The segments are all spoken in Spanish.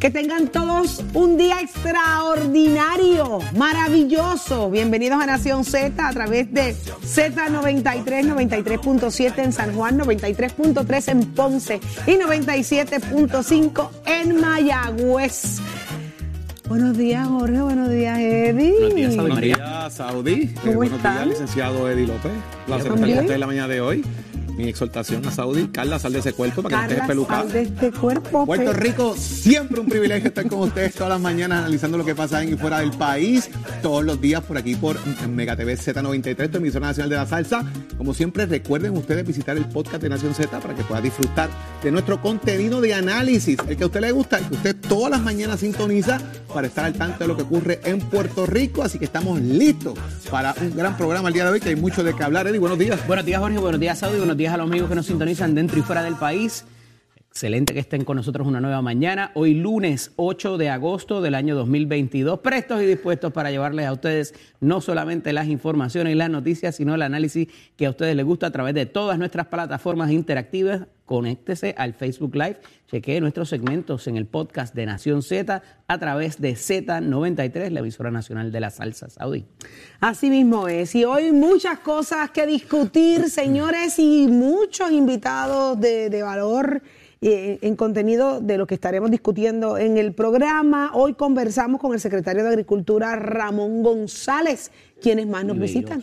Que tengan todos un día extraordinario, maravilloso. Bienvenidos a Nación Z a través de Z93, 93.7 en San Juan, 93.3 en Ponce y 97.5 en Mayagüez. Buenos días, Jorge. Buenos días, Eddie. Buenos días, Saudi. Buenos días, Saudi. ¿Cómo buenos están? días, licenciado Eddie López. Placer estar con usted en la mañana de hoy. Mi exhortación a Saudi. Carla, sal de ese cuerpo para que no Carla, estés pelucada. sal de este cuerpo. Puerto pe- Rico, siempre un privilegio estar con ustedes todas las mañanas analizando lo que pasa en y fuera del país, todos los días por aquí por Mega TV Z93, tu emisora nacional de la salsa. Como siempre, recuerden ustedes visitar el podcast de Nación Z para que puedan disfrutar de nuestro contenido de análisis, el que a usted le gusta, el que usted todas las mañanas sintoniza para estar al tanto de lo que ocurre en Puerto Rico. Así que estamos listos para un gran programa el día de hoy, que hay mucho de qué hablar. Eddie, buenos días. Buenos días, Jorge. Buenos días, Saudi. Buenos días a los amigos que nos sintonizan dentro y fuera del país. Excelente que estén con nosotros una nueva mañana. Hoy lunes 8 de agosto del año 2022. Prestos y dispuestos para llevarles a ustedes no solamente las informaciones y las noticias, sino el análisis que a ustedes les gusta a través de todas nuestras plataformas interactivas. Conéctese al Facebook Live. Chequee nuestros segmentos en el podcast de Nación Z a través de Z93, la emisora nacional de la salsa Saudi. Así mismo es. Y hoy muchas cosas que discutir, señores, y muchos invitados de, de valor eh, en contenido de lo que estaremos discutiendo en el programa. Hoy conversamos con el secretario de Agricultura, Ramón González, quienes más nos visitan.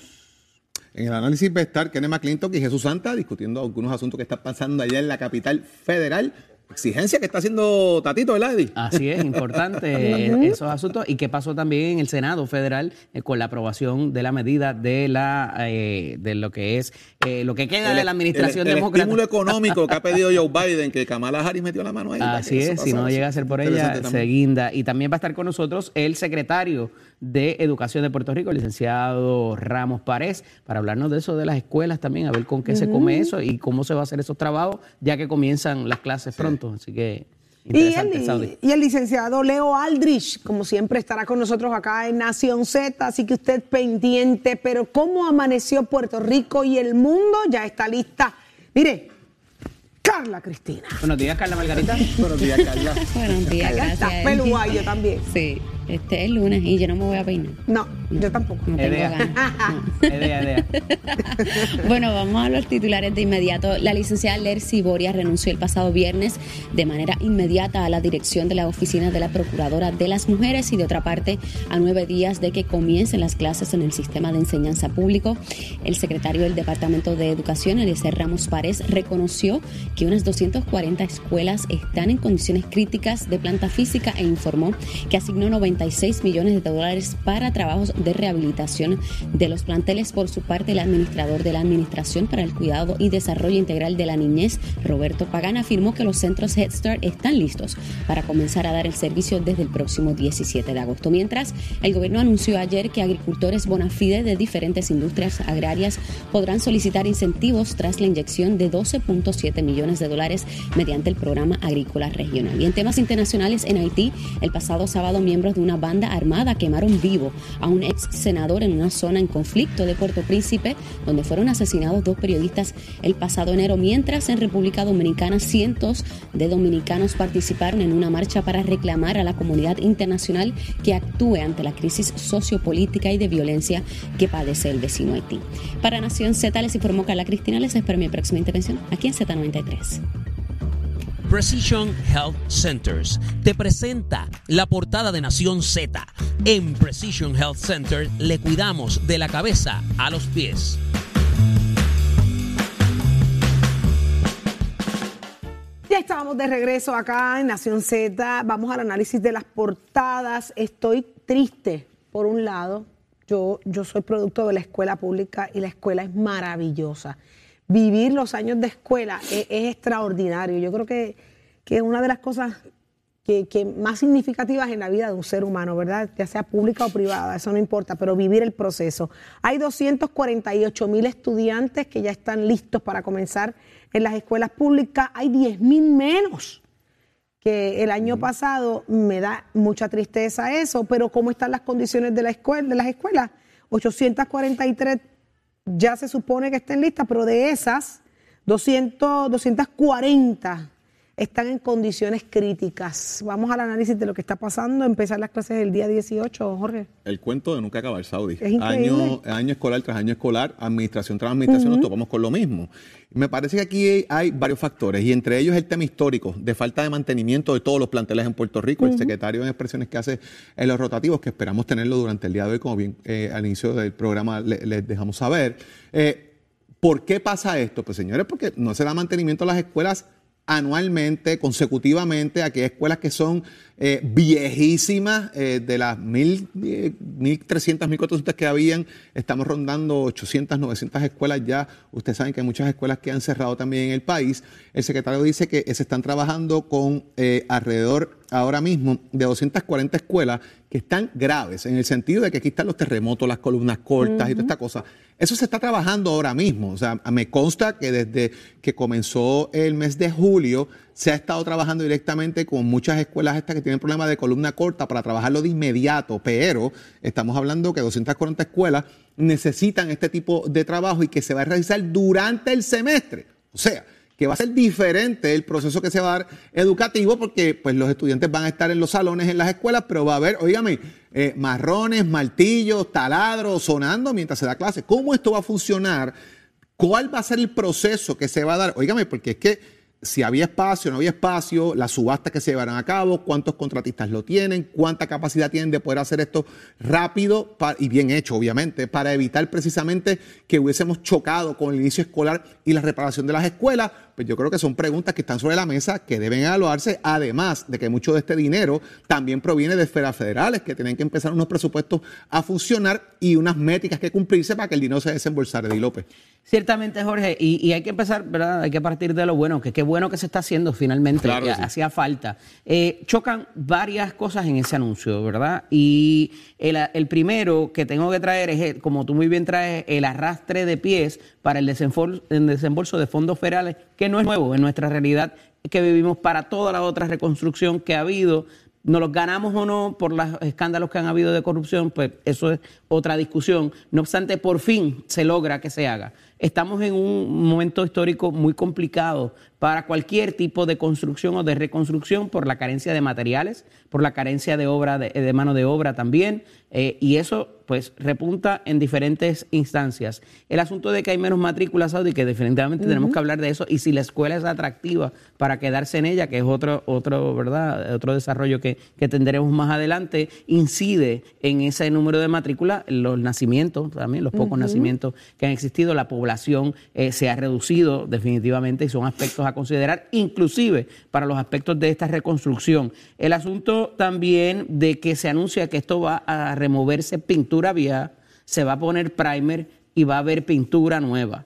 En el análisis va a estar Kenneth McClintock y Jesús Santa discutiendo algunos asuntos que están pasando allá en la capital federal. Exigencia que está haciendo Tatito, ¿verdad, Eddie? Así es, importante eh, esos asuntos. ¿Y qué pasó también en el Senado Federal eh, con la aprobación de la medida de la eh, de lo que es eh, lo que queda de la administración el, el demócrata? estímulo económico que ha pedido Joe Biden, que Kamala Harris metió la mano ahí. Así es, si no llega a ser por ella, también. se guinda. Y también va a estar con nosotros el secretario de Educación de Puerto Rico, el licenciado Ramos Párez, para hablarnos de eso de las escuelas también, a ver con qué se come eso y cómo se va a hacer esos trabajos, ya que comienzan las clases pronto. Así que Y el, y el licenciado Leo Aldrich, como siempre, estará con nosotros acá en Nación Z, así que usted pendiente. Pero ¿cómo amaneció Puerto Rico y el mundo? Ya está lista. Mire, Carla Cristina. Buenos días, Carla Margarita. Buenos días, Carla. Buenos días, Carla gracias. está también. Sí, este es lunes y yo no me voy a peinar. No, yo tampoco. No tengo Edea. ganas. Edea, Edea. Bueno, vamos a los titulares de inmediato. La licenciada Lercy Boria renunció el pasado viernes de manera inmediata a la dirección de la oficina de la Procuradora de las Mujeres y de otra parte, a nueve días de que comiencen las clases en el sistema de enseñanza público, el secretario del Departamento de Educación, Eliezer Ramos Párez, reconoció que unas 240 escuelas están en condiciones críticas de planta física e informó que asignó 96 millones de dólares para trabajos de rehabilitación de los planteles. Por su parte, el administrador de la Administración para el Cuidado y Desarrollo Integral de la Niñez, Roberto Pagán, afirmó que los centros Head Start están listos para comenzar a dar el servicio desde el próximo 17 de agosto. Mientras, el gobierno anunció ayer que agricultores bona fide de diferentes industrias agrarias podrán solicitar incentivos tras la inyección de 12.7 millones de dólares mediante el programa agrícola regional. Y en temas internacionales, en Haití, el pasado sábado, miembros de una banda armada quemaron vivo a un ex senador en una zona en conflicto de Puerto Príncipe, donde fueron asesinados dos periodistas el pasado enero, mientras en República Dominicana cientos de dominicanos participaron en una marcha para reclamar a la comunidad internacional que actúe ante la crisis sociopolítica y de violencia que padece el vecino Haití. Para Nación Z les informó Carla Cristina, les espero mi próxima intervención aquí en Z93. Precision Health Centers te presenta la portada de Nación Z. En Precision Health Center le cuidamos de la cabeza a los pies. Ya estábamos de regreso acá en Nación Z. Vamos al análisis de las portadas. Estoy triste, por un lado. Yo, yo soy producto de la escuela pública y la escuela es maravillosa. Vivir los años de escuela es, es extraordinario. Yo creo que, que es una de las cosas que, que más significativas en la vida de un ser humano, ¿verdad? Ya sea pública o privada, eso no importa, pero vivir el proceso. Hay 248 mil estudiantes que ya están listos para comenzar en las escuelas públicas. Hay 10 mil menos que el año pasado. Me da mucha tristeza eso, pero ¿cómo están las condiciones de, la escuela, de las escuelas? 843 ya se supone que estén listas, pero de esas, 200, 240 están en condiciones críticas. Vamos al análisis de lo que está pasando, empezar las clases el día 18, Jorge. El cuento de nunca acabar, Saudi. Es. Año, año escolar tras año escolar, administración tras administración, nos topamos con lo mismo. Me parece que aquí hay varios factores y entre ellos el tema histórico de falta de mantenimiento de todos los planteles en Puerto Rico. El secretario en expresiones que hace en los rotativos, que esperamos tenerlo durante el día de hoy, como bien eh, al inicio del programa le- les dejamos saber. Eh, ¿Por qué pasa esto? Pues señores, porque no se da mantenimiento a las escuelas anualmente, consecutivamente, aquellas escuelas que son eh, viejísimas, eh, de las mil, eh, 1.300, 1.400 que habían, estamos rondando 800, 900 escuelas ya. Ustedes saben que hay muchas escuelas que han cerrado también en el país. El secretario dice que se están trabajando con eh, alrededor ahora mismo de 240 escuelas que están graves, en el sentido de que aquí están los terremotos, las columnas cortas y toda esta cosa. Eso se está trabajando ahora mismo. O sea, me consta que desde que comenzó el mes de julio se ha estado trabajando directamente con muchas escuelas estas que tienen problemas de columna corta para trabajarlo de inmediato, pero estamos hablando que 240 escuelas necesitan este tipo de trabajo y que se va a realizar durante el semestre. O sea, que va a ser diferente el proceso que se va a dar educativo porque pues los estudiantes van a estar en los salones en las escuelas, pero va a haber, oígame, eh, marrones, martillos, taladros sonando mientras se da clase. ¿Cómo esto va a funcionar? ¿Cuál va a ser el proceso que se va a dar? Óigame, porque es que si había espacio, no había espacio, las subastas que se llevarán a cabo, cuántos contratistas lo tienen, cuánta capacidad tienen de poder hacer esto rápido y bien hecho, obviamente, para evitar precisamente que hubiésemos chocado con el inicio escolar y la reparación de las escuelas. Pues yo creo que son preguntas que están sobre la mesa que deben evaluarse, además de que mucho de este dinero también proviene de esferas federales que tienen que empezar unos presupuestos a funcionar y unas métricas que cumplirse para que el dinero se desembolsara, Eddie López. Ciertamente, Jorge, y, y hay que empezar, ¿verdad? Hay que partir de lo bueno, que qué bueno que se está haciendo finalmente, Claro que sí. hacía falta. Eh, chocan varias cosas en ese anuncio, ¿verdad? Y el, el primero que tengo que traer es, el- como tú muy bien traes, el arrastre de pies para el desembolso, el desembolso de fondos federales, que no es nuevo en nuestra realidad que vivimos para toda la otra reconstrucción que ha habido. No los ganamos o no por los escándalos que han habido de corrupción, pues eso es otra discusión. No obstante, por fin se logra que se haga. Estamos en un momento histórico muy complicado para cualquier tipo de construcción o de reconstrucción por la carencia de materiales, por la carencia de obra, de, de mano de obra también, eh, y eso pues repunta en diferentes instancias. El asunto de que hay menos matrículas, Saudi, que definitivamente tenemos que hablar de eso, y si la escuela es atractiva para quedarse en ella, que es otro, otro, ¿verdad? otro desarrollo que, que tendremos más adelante, incide en ese número de matrículas, los nacimientos, también los pocos nacimientos que han existido, la población eh, se ha reducido definitivamente y son aspectos a considerar, inclusive para los aspectos de esta reconstrucción. El asunto también de que se anuncia que esto va a removerse pintura vieja, se va a poner primer y va a haber pintura nueva.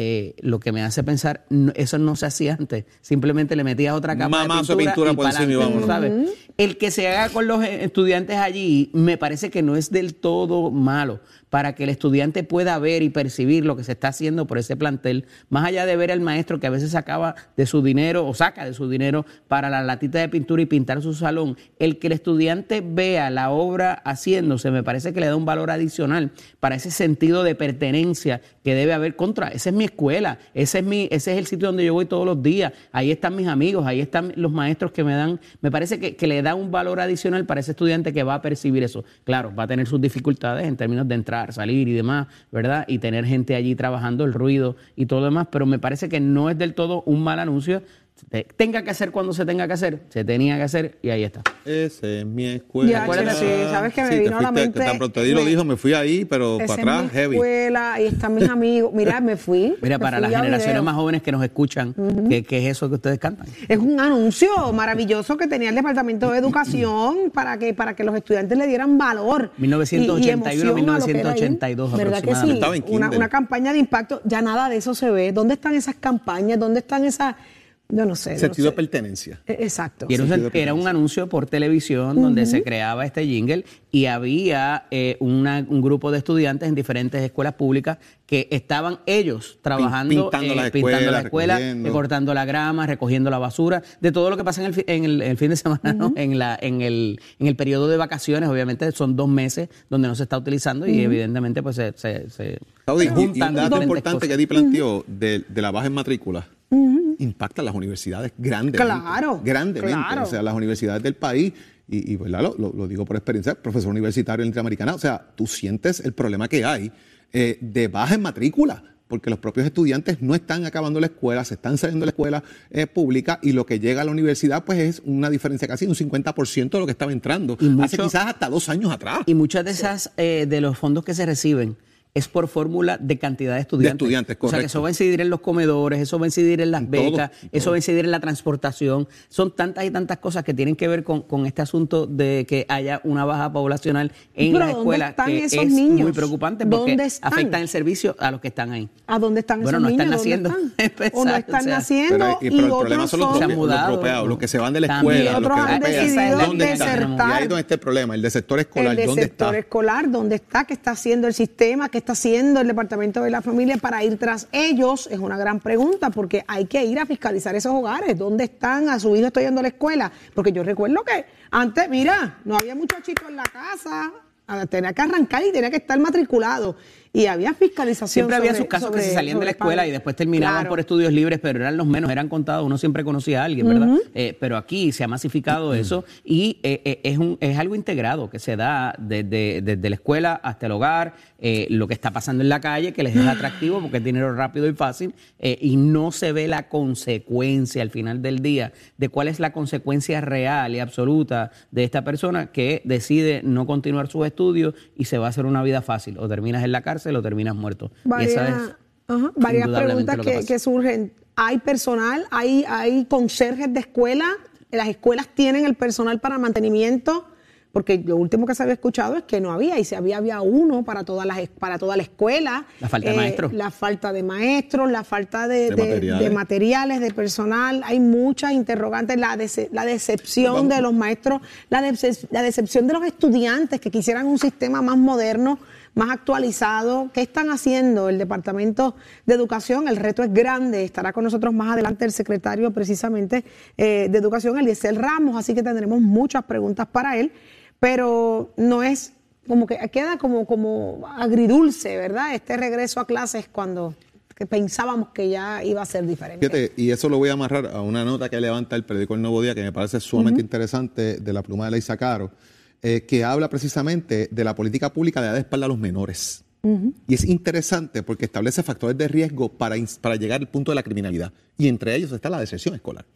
Eh, lo que me hace pensar, no- eso no se hacía antes. Simplemente le metías otra capa Mamazo de pintura, pintura y por pa'lante, encima y vámonos. ¿sabes? El que se haga con los estudiantes allí me parece que no es del todo malo para que el estudiante pueda ver y percibir lo que se está haciendo por ese plantel, más allá de ver al maestro que a veces sacaba de su dinero o saca de su dinero para la latita de pintura y pintar su salón, el que el estudiante vea la obra haciéndose, me parece que le da un valor adicional para ese sentido de pertenencia que debe haber contra. Esa es mi escuela, ese es, mi, ese es el sitio donde yo voy todos los días, ahí están mis amigos, ahí están los maestros que me dan, me parece que, que le da un valor adicional para ese estudiante que va a percibir eso. Claro, va a tener sus dificultades en términos de entrar, salir y demás, ¿verdad? Y tener gente allí trabajando, el ruido y todo lo demás, pero me parece que no es del todo un mal anuncio. Tenga que hacer cuando se tenga que hacer, se tenía que hacer y ahí está. Esa es mi escuela. Ya, Acuérdate, sí, sabes que me Sí, vino a la mente. Tan pronto lo dijo, me fui ahí, pero Esa para es atrás, mi heavy. escuela, ahí están mis amigos. Mira, me fui. Mira, me para fui las generaciones video. más jóvenes que nos escuchan, ¿qué, qué es eso que ustedes cantan? Es un anuncio maravilloso que tenía el Departamento de Educación para que, para que los estudiantes le dieran valor. y- y 1981, emoción a lo que era ir. 1982 ¿Verdad que sí? Una, una campaña de impacto, ya nada de eso se ve. ¿Dónde están esas campañas? ¿Dónde están esas...? Yo no sé. no Sentido de pertenencia. Eh, Exacto. Y era, un, era anuncio por televisión donde se creaba este jingle y había eh, una- un grupo de estudiantes en diferentes escuelas públicas que estaban ellos trabajando, pintando eh, pintando la escuelas, escuela, recogiendo. eh, cortando la grama, recogiendo la basura, de todo lo que pasa en el, en el, el fin de semana, ¿no? en, la, en, el, en el periodo de vacaciones, obviamente son dos meses donde no se está utilizando y evidentemente pues se, se, se Saudi, y- y juntan un dato importante cosas. que Eddie planteó de, de la baja en matrícula. Impacta a las universidades grandemente. Claro, Grandemente. claro. O sea, las universidades del país, y, y ¿verdad? Lo, lo- lo digo por experiencia, profesor universitario en Interamericana, o sea, tú sientes el problema que hay eh, de baja en matrícula. Porque los propios estudiantes no están acabando la escuela, se están saliendo de la escuela eh, pública y lo que llega a la universidad, pues es una diferencia casi de un 50% de lo que estaba entrando. Y mucho- Hace quizás hasta dos años atrás. Y muchas de esas, eh, de los fondos que se reciben, es por fórmula de cantidad de estudiantes. estudiantes, O sea, que correcto. eso va a incidir en los comedores, eso va a incidir en las En todo, becas, en eso todo. va a incidir en la transportación. Son tantas y tantas cosas que tienen que ver con, con este asunto de que haya una baja poblacional en las ¿dónde escuelas, están que esos es niños? muy preocupante porque ¿Dónde están? afectan el servicio a los que están ahí. ¿A dónde están Bueno, esos no están niños? naciendo. ¿Dónde están? O no están o sea, naciendo Pero, y- y, pero el otros problema son los, los los que se van de la También. escuela, Y los otros que han decidido ¿Dónde están? desertar. Y ahí donde está el problema, el del sector escolar, el ¿dónde del sector está? escolar, dónde está, qué está haciendo el sistema, qué está haciendo el Departamento de la Familia para ir tras ellos, es una gran pregunta, porque hay que ir a fiscalizar esos hogares. ¿Dónde están? A su hijo estoy yendo a la escuela. Porque yo recuerdo que antes, mira, no había muchachito en la casa, ah, tenía que arrancar y tenía que estar matriculado. Y había fiscalización. Siempre había sobre- sus casos que se salían de la escuela y después terminaban Claro. por estudios libres, pero eran los menos, eran contados, uno siempre conocía a alguien, ¿verdad? Eh, pero aquí se ha masificado eso y eh, eh, es, un, es algo integrado que se da desde, desde la escuela hasta el hogar, eh, lo que está pasando en la calle, que les es atractivo porque es dinero rápido y fácil, eh, y no se ve la consecuencia al final del día de cuál es la consecuencia real y absoluta de esta persona que decide no continuar sus estudios y se va a hacer una vida fácil, o terminas en la cárcel o terminas muerto. y Varias, esa es ajá, varias preguntas que surgen. ¿Hay personal? ¿Hay, ¿Hay conserjes de escuela? ¿Las escuelas tienen el personal para mantenimiento? Porque lo último que se había escuchado es que no había, y si había, había uno para, todas las, para toda la escuela. Eh, La falta de maestros. La falta de maestros, la falta de, De de- materiales. de materiales, de personal. Hay muchas interrogantes. La, dece- la decepción Vamos. de los maestros, la, dece- la decepción de los estudiantes que quisieran un sistema más moderno, más actualizado. ¿Qué están haciendo el Departamento de Educación? El reto es grande. Estará con nosotros más adelante el secretario precisamente eh, de Educación, Eliezer Ramos, así que tendremos muchas preguntas para él, pero no es como que queda como, como agridulce, ¿verdad? Este regreso a clases cuando que pensábamos que ya iba a ser diferente. Fíjate, y eso lo voy a amarrar a una nota que levanta el periódico El Nuevo Día, que me parece sumamente interesante, de la pluma de Leisa Caro, eh, que habla precisamente de la política pública de dar de espalda a los menores. Y es interesante porque establece factores de riesgo para, para llegar al punto de la criminalidad. Y entre ellos está la deserción escolar.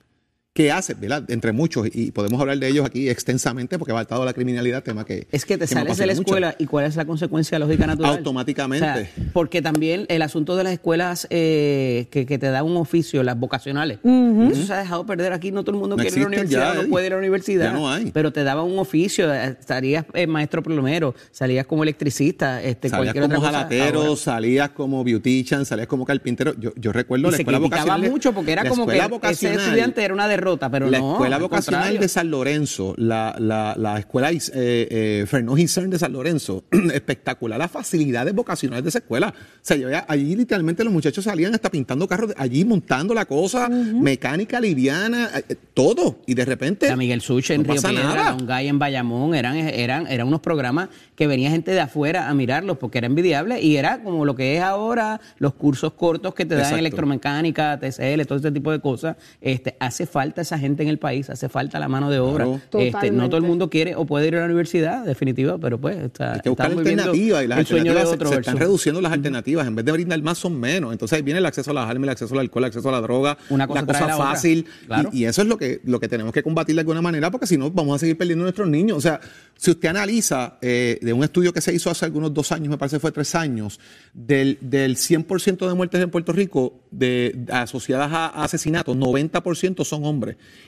¿Qué hace? ¿verdad? Entre muchos, y podemos hablar de ellos aquí extensamente porque va atado a la criminalidad, tema que. Es que te que sales de la mucho. escuela y cuál es la consecuencia lógica natural. Automáticamente. O sea, porque también el asunto de las escuelas eh, que, que te da un oficio, las vocacionales, eso se ha dejado perder aquí. No todo el mundo No quiere ir a la universidad, ya, no puede ir a la universidad. Ya no hay. Pero te daba un oficio, eh, estarías eh, maestro plomero, salías como electricista, este, Salías cualquier como otra cosa. jalatero, Ahora- salías como beautician, salías como carpintero. Yo, yo recuerdo y la se escuela criticaba vocacional. mucho porque era como que escuela ese vocacional- estudiante era una derrota, pero la no. escuela al vocacional contrario. de San Lorenzo, la, la, la escuela eh, eh, Fernó Gisern de San Lorenzo, espectacular las facilidades vocacionales de esa escuela. O sea, yo allí literalmente los muchachos salían hasta pintando carros, allí montando la cosa, mecánica liviana, eh, eh, todo. Y de repente. La Miguel Suche en Río Piedra, Gay en Bayamón, eran, eran, eran unos programas que venía gente de afuera a mirarlos porque era envidiable y era como lo que es ahora los cursos cortos que te dan Exacto. electromecánica, TCL, todo este tipo de cosas. Este, hace falta esa gente en el país, hace falta la mano de obra. Claro. Este, no todo el mundo quiere o puede ir a la universidad, definitiva, pero pues está, Hay que buscar alternativas y las alternativas se- se, están reduciendo las alternativas. En vez de brindar más, son menos. Entonces ahí viene el acceso a las armas, el acceso al alcohol, el acceso a la droga, Una cosa la trae cosa la otra. fácil. Claro. Y, y eso es lo que, lo que tenemos que combatir de alguna manera, porque si no, vamos a seguir perdiendo a nuestros niños. O sea, si usted analiza eh, de un estudio que se hizo hace algunos dos años, me parece que fue tres años, del, del 100% de muertes en Puerto Rico de, asociadas a, a asesinatos, 90% son hombres.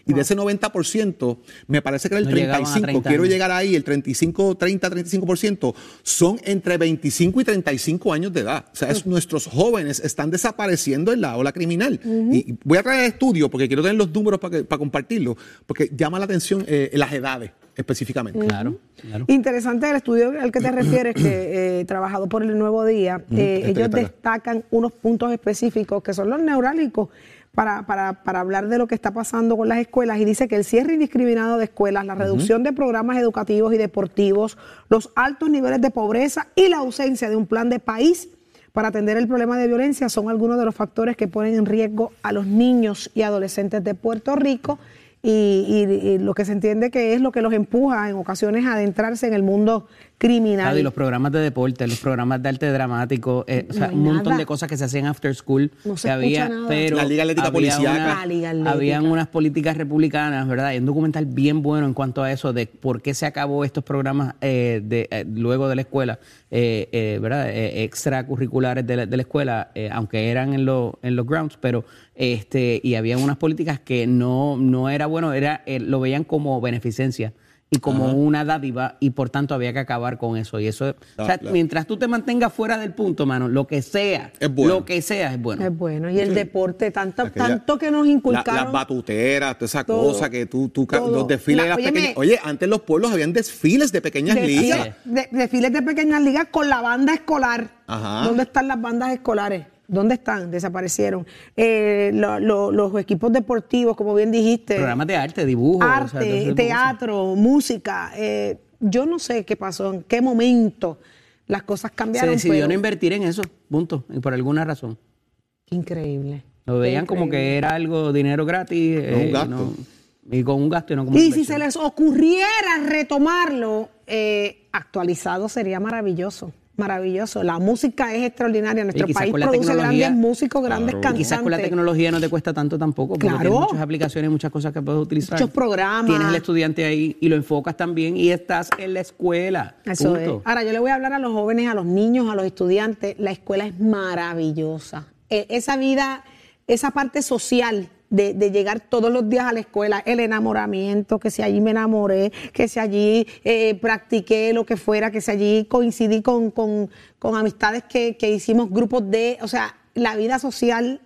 Y de ese 90%, me parece que era el No llegaban a 35%, 30 quiero llegar ahí, el 35, 30, 35%, son entre 25 y 35 años de edad. O sea, es- nuestros jóvenes están desapareciendo en la ola criminal. y, y voy a traer el estudio porque quiero tener los números para, que- para compartirlo, porque llama la atención eh, las edades específicamente. Claro, claro. Interesante el estudio al que te refieres, que eh, trabajado por el Nuevo Día, eh, este ellos está acá. destacan unos puntos específicos que son los neurálgicos para, para, para hablar de lo que está pasando con las escuelas y dice que el cierre indiscriminado de escuelas, la reducción de programas educativos y deportivos, los altos niveles de pobreza y la ausencia de un plan de país para atender el problema de violencia son algunos de los factores que ponen en riesgo a los niños y adolescentes de Puerto Rico y, y- y lo que se entiende que es lo que los empuja en ocasiones a adentrarse en el mundo criminal. Claro, y los programas de deporte, los programas de arte dramático, eh, o sea, No un montón nada. de cosas que se hacían after school. No se que había, escucha nada. pero La Liga Atlética había Policíaca. una- La Liga Atlética. Habían unas políticas republicanas, ¿verdad? Hay un documental bien bueno en cuanto a eso, de por qué se acabó estos programas eh, de, eh, luego de la escuela, eh, eh, ¿verdad? Eh, extracurriculares de la, de la escuela, eh, aunque eran en, lo- en los grounds, pero este y habían unas políticas que no, no era bueno, era eh, lo veían como beneficencia y como una dádiva y por tanto había que acabar con eso y eso o sea, claro. mientras tú te mantengas fuera del punto mano lo que sea Es bueno. lo que sea es bueno Es bueno. Y el deporte, tanto, Aquella- tanto que nos La- inculcaron. las batuteras, toda esa Todo. cosa que tú, tú Todo. los desfiles de La- las óyeme. pequeñas. Oye, antes en los pueblos habían desfiles de pequeñas Desfiles ligas. de, desfiles de pequeñas ligas con la banda escolar. Ajá. ¿Dónde están las bandas escolares? ¿Dónde están? Desaparecieron. Eh, lo- lo- los equipos deportivos, como bien dijiste. programas de arte dibujo o sea, arte, teatro, música. eh, yo no sé qué pasó, en qué momento las cosas se cambiaron. decidió pero- no invertir en eso punto y por alguna razón increíble. lo veían como que era algo dinero gratis No, un eh, gasto. no- y con un gasto y no como Y si se les ocurriera retomarlo eh, actualizado, sería maravilloso. Maravilloso. La música es extraordinaria. Nuestro país produce grandes músicos, grandes Claro. cantantes. Quizás con la tecnología no te cuesta tanto tampoco, porque Claro. tienes muchas aplicaciones, muchas cosas que puedes utilizar. Muchos programas. Tienes el estudiante ahí y lo enfocas también y estás en la escuela. Eso punto. es. Ahora, yo le voy a hablar a los jóvenes, a los niños, a los estudiantes. La escuela es maravillosa. Eh, esa vida, esa parte social de, de llegar todos los días a la escuela, el enamoramiento, que si allí me enamoré, que si allí eh, practiqué lo que fuera, que si allí coincidí con, con- con amistades que, que hicimos grupos de, o sea, la vida social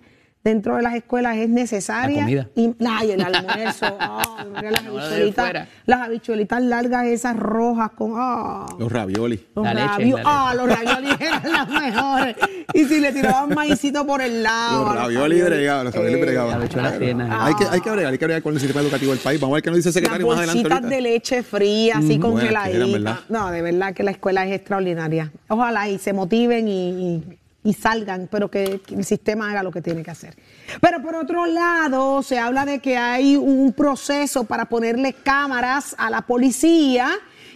dentro de las escuelas es necesaria. La comida. Y, ay, el almuerzo, ay, mira las No, habichuelitas, las habichuelitas largas esas rojas con, ah. Los ravioli. Los La leche, ravioli, la ah, los ravioli eran las mejores. Y si le tiraban maicito por el lado. Los ravioli bregados, los ravioli Eh, bregados. la habichuela tierna. Hay que, hay que bregar, hay que bregar con el sistema educativo del país. Vamos a ver qué nos dice el Las secretario más adelante bolsitas ahorita. de leche fría, así Mm, eran. ¿verdad? No, de verdad que la escuela es extraordinaria. Ojalá y se motiven y, y- y salgan, pero que, que el sistema haga lo que tiene que hacer. Pero por otro lado, se habla de que hay un proceso para ponerle cámaras a la policía.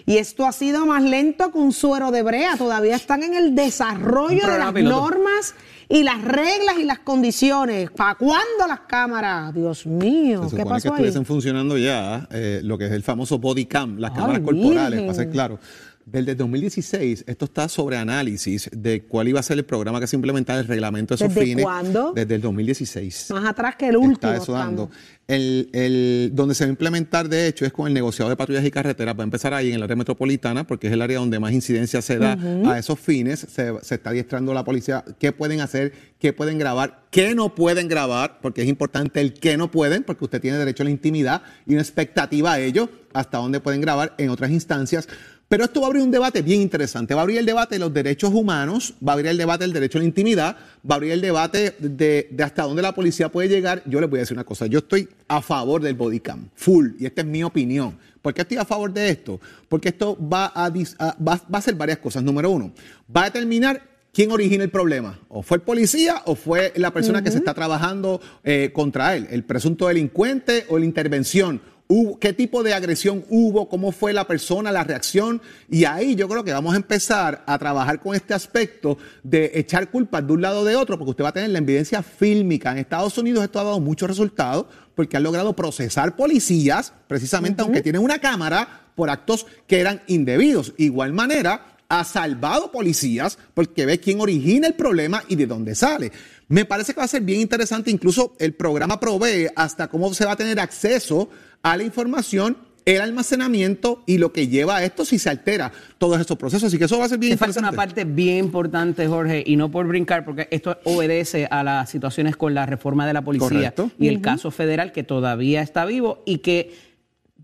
Y esto ha sido más lento que un suero de brea. Todavía están en el desarrollo de las piloto. normas y las reglas y las condiciones. ¿Para cuándo las cámaras? Dios mío, Se ¿qué supone que pasó ahí? estuviesen funcionando ya eh, lo que es el famoso body cam, las Ay, cámaras corporales, para ser claro. Desde el 2016, esto está sobre análisis de cuál iba a ser el programa que se implementara el reglamento de esos ¿Desde fines. cuándo? Desde el 2016. Más atrás que el último. Está eso dando. El, el- donde se va a implementar, de hecho, es con el negociado de patrullas y carreteras. Va a empezar ahí en el área metropolitana, porque es el área donde más incidencia se da a esos fines. Se, se está adiestrando la policía qué pueden hacer, qué pueden grabar, qué no pueden grabar, porque es importante el qué no pueden, porque usted tiene derecho a la intimidad y una expectativa a ello, hasta dónde pueden grabar en otras instancias. Pero esto va a abrir un debate bien interesante. Va a abrir el debate de los derechos humanos, va a abrir el debate del derecho a la intimidad, va a abrir el debate de, de hasta dónde la policía puede llegar. Yo les voy a decir una cosa, yo estoy a favor del body cam, full, y esta es mi opinión. ¿Por qué estoy a favor de esto? Porque esto va a, a- va, va a hacer varias cosas. Número uno, va a determinar quién origina el problema. O fue el policía o fue la persona que se está trabajando eh, contra él, el presunto delincuente o la intervención. Hubo- ¿Qué tipo de agresión hubo? ¿Cómo fue la persona, la reacción? Y ahí yo creo que vamos a empezar a trabajar con este aspecto de echar culpas de un lado o de otro, porque usted va a tener la evidencia fílmica. En Estados Unidos esto ha dado muchos resultados porque han logrado procesar policías, precisamente aunque tienen una cámara, por actos que eran indebidos. Igual manera, ha salvado policías porque ve quién origina el problema y de dónde sale. Me parece que va a ser bien interesante, incluso el programa provee hasta cómo se va a tener acceso a la información, el almacenamiento y lo que lleva a esto si se altera todos esos procesos. Así que eso va a ser bien Te falta interesante. una parte bien importante, Jorge, y no por brincar, porque esto obedece a las situaciones con la reforma de la policía Correcto. y el caso federal que todavía está vivo y que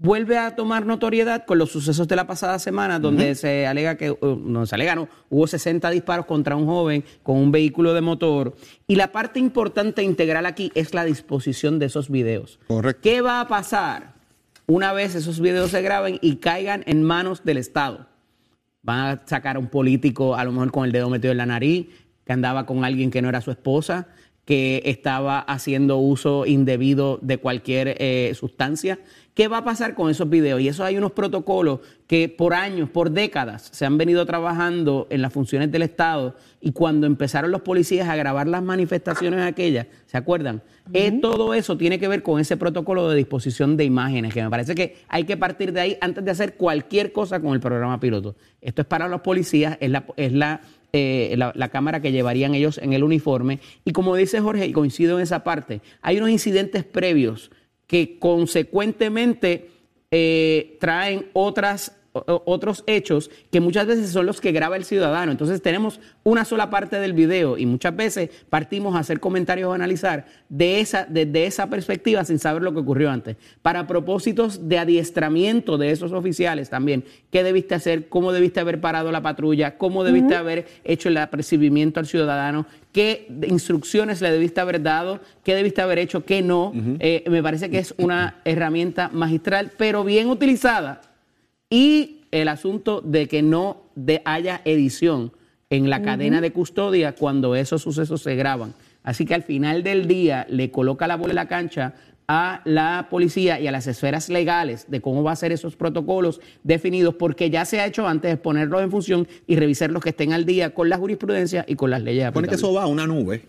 vuelve a tomar notoriedad con los sucesos de la pasada semana, donde se alega que, uh, no se alega, no, hubo 60 disparos contra un joven con un vehículo de motor. Y la parte importante integral aquí es la disposición de esos videos. Correcto. ¿Qué va a pasar una vez esos videos se graben y caigan en manos del Estado? van a sacar a un político a lo mejor con el dedo metido en la nariz, que andaba con alguien que no era su esposa, que estaba haciendo uso indebido de cualquier eh, sustancia. ¿Qué va a pasar con esos videos? Y eso hay unos protocolos que por años, por décadas, se han venido trabajando en las funciones del Estado y cuando empezaron los policías a grabar las manifestaciones aquellas, ¿se acuerdan? Eh, todo eso tiene que ver con ese protocolo de disposición de imágenes, que me parece que hay que partir de ahí antes de hacer cualquier cosa con el programa piloto. Esto es para los policías, es la, es la eh, la, cámara que llevarían ellos en el uniforme. Y como dice Jorge, y coincido en esa parte, hay unos incidentes previos que consecuentemente eh, traen otras otros hechos que muchas veces son los que graba el ciudadano. Entonces tenemos una sola parte del video y muchas veces partimos a hacer comentarios o analizar de esa, desde esa perspectiva sin saber lo que ocurrió antes. Para propósitos de adiestramiento de esos oficiales también, ¿qué debiste hacer? ¿Cómo debiste haber parado la patrulla? ¿Cómo debiste haber hecho el apercibimiento al ciudadano? ¿Qué instrucciones le debiste haber dado? ¿Qué debiste haber hecho? ¿Qué no? eh, me parece que es una herramienta magistral, pero bien utilizada y el asunto de que no de haya edición en la cadena de custodia cuando esos sucesos se graban. Así que al final del día le coloca la bola en la cancha a la policía y a las esferas legales de cómo va a ser esos protocolos definidos, porque ya se ha hecho antes ponerlos en función y revisar los que estén al día con la jurisprudencia y con las leyes. Pone que eso va a una nube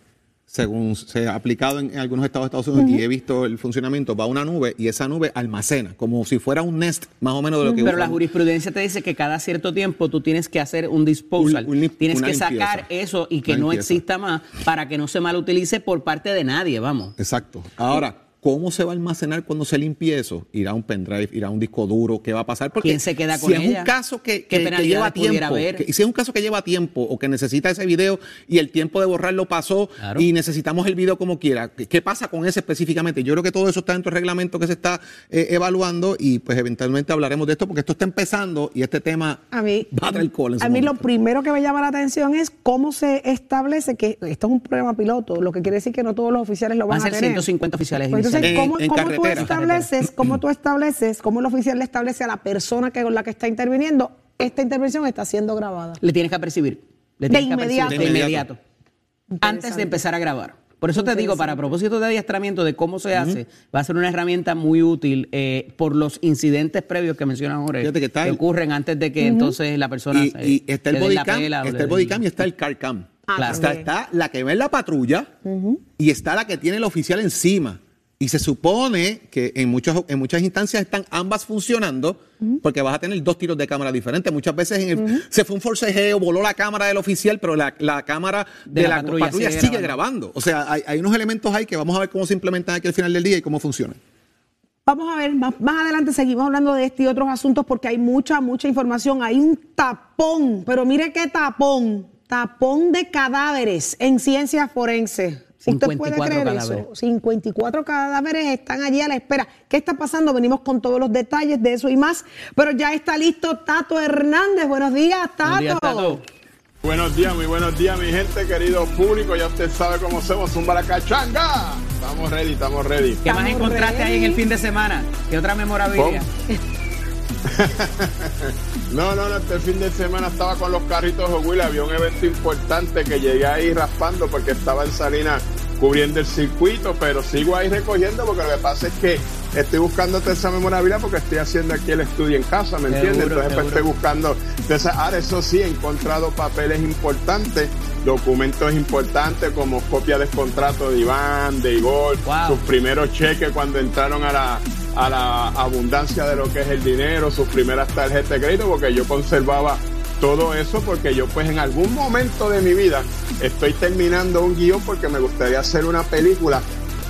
según se ha aplicado en, en algunos estados de Estados Unidos y he visto el funcionamiento, va a una nube y esa nube almacena, como si fuera un Nest, más o menos de lo que Pero la jurisprudencia te dice que cada cierto tiempo tú tienes que hacer un disposal, Un- un- tienes que sacar eso y que Una no limpieza. exista más para que no se malutilice por parte de nadie, vamos. Exacto. Ahora, ¿cómo se va a almacenar cuando se limpie eso? ¿Irá a un pendrive? ¿Irá a un disco duro? ¿Qué va a pasar? Porque ¿Quién se queda si con es ella? un caso que, ¿Qué que- que lleva tiempo, haber? que- si es un caso que lleva tiempo o que necesita ese video y el tiempo de borrarlo pasó Claro. y necesitamos el video como quiera, ¿qué, qué pasa con ese específicamente? Yo creo que todo eso está dentro del reglamento que se está eh, evaluando y pues eventualmente hablaremos de esto porque esto está empezando y este tema A mí, va a traer cola a mí lo primero que me llama la atención es cómo se establece que esto es un programa piloto, lo que quiere decir que no todos los oficiales lo van, Van a ser tener. 150 oficiales Pues entonces. ¿cómo, En- en cómo tú estableces, cómo tú estableces, cómo el oficial le establece a la persona que con la que está interviniendo, esta intervención está siendo grabada? Le tienes que apercibir. Le De tienes que apercibir inmediato. De De inmediato. Antes de empezar a grabar. Por eso te digo, para propósito de adiestramiento de cómo se hace, va a ser una herramienta muy útil eh, por los incidentes previos que menciona Jorge, que está el- ocurren antes de que entonces la persona Y, se- y está el le den la bodycam, está el bodycam y está el car cam. Ah, Claro. Está, está la que ve en la patrulla y está la que tiene el oficial encima. Y se supone que en, muchos, en muchas instancias están ambas funcionando porque vas a tener dos tiros de cámara diferentes. Muchas veces en el- se fue un forcejeo, voló la cámara del oficial, pero la, la cámara de, De la, la patrulla, patrulla sigue, sigue grabando. O sea, hay, hay unos elementos ahí que vamos a ver cómo se implementan aquí al final del día y cómo funcionan. Vamos a ver, más, más adelante seguimos hablando de este y otros asuntos porque hay mucha, mucha información. Hay un tapón, pero mire qué tapón, tapón de cadáveres en ciencia forense. ¿Usted puede 54 creer cadáveres. eso? 54 cadáveres están allí a la espera. ¿Qué está pasando? Venimos con todos los detalles de eso y más, pero ya está listo Tato Hernández. Buenos días, Tato. Buenos días, Tato. Buenos días, muy buenos días, mi gente, querido público. Ya usted sabe cómo somos, un baracachanga. Estamos ready, estamos ready. ¿Qué más encontraste ahí en el fin de semana? ¿Qué otra memorabilidad? No, no, no, este fin de semana estaba con los carritos de Will. Había un evento importante que llegué ahí raspando porque estaba en Salinas cubriendo el circuito, pero sigo ahí recogiendo porque lo que pasa es que estoy buscando esa memorabilidad porque estoy haciendo aquí el estudio en casa, ¿me entiendes? Entonces pues, estoy buscando. Entonces, ahora eso sí, he encontrado papeles importantes, documentos importantes como copia de contrato de Iván, de Igor, Wow. sus primeros cheques cuando entraron a la, a la abundancia de lo que es el dinero, sus primeras tarjetas de crédito, porque yo conservaba todo eso porque yo pues en algún momento de mi vida estoy terminando un guion porque me gustaría hacer una película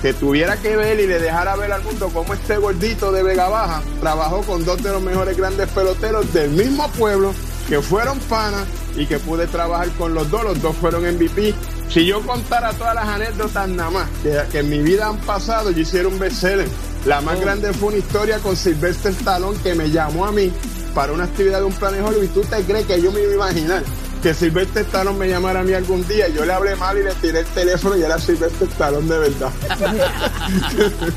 que tuviera que ver y le dejara ver al mundo cómo este gordito de Vega Baja trabajó con dos de los mejores grandes peloteros del mismo pueblo que fueron panas y que pude trabajar con los dos, los dos fueron MVP. Si yo contara todas las anécdotas nada más que, que en mi vida han pasado, yo hiciera un bestseller. La más grande fue una historia con Sylvester Stallone que me llamó a mí para una actividad de un plan de Hollywood. ¿Y tú te crees que yo me iba a imaginar que Sylvester Stallone me llamara a mí algún día? Yo le hablé mal y le tiré el teléfono y era Sylvester Stallone de verdad.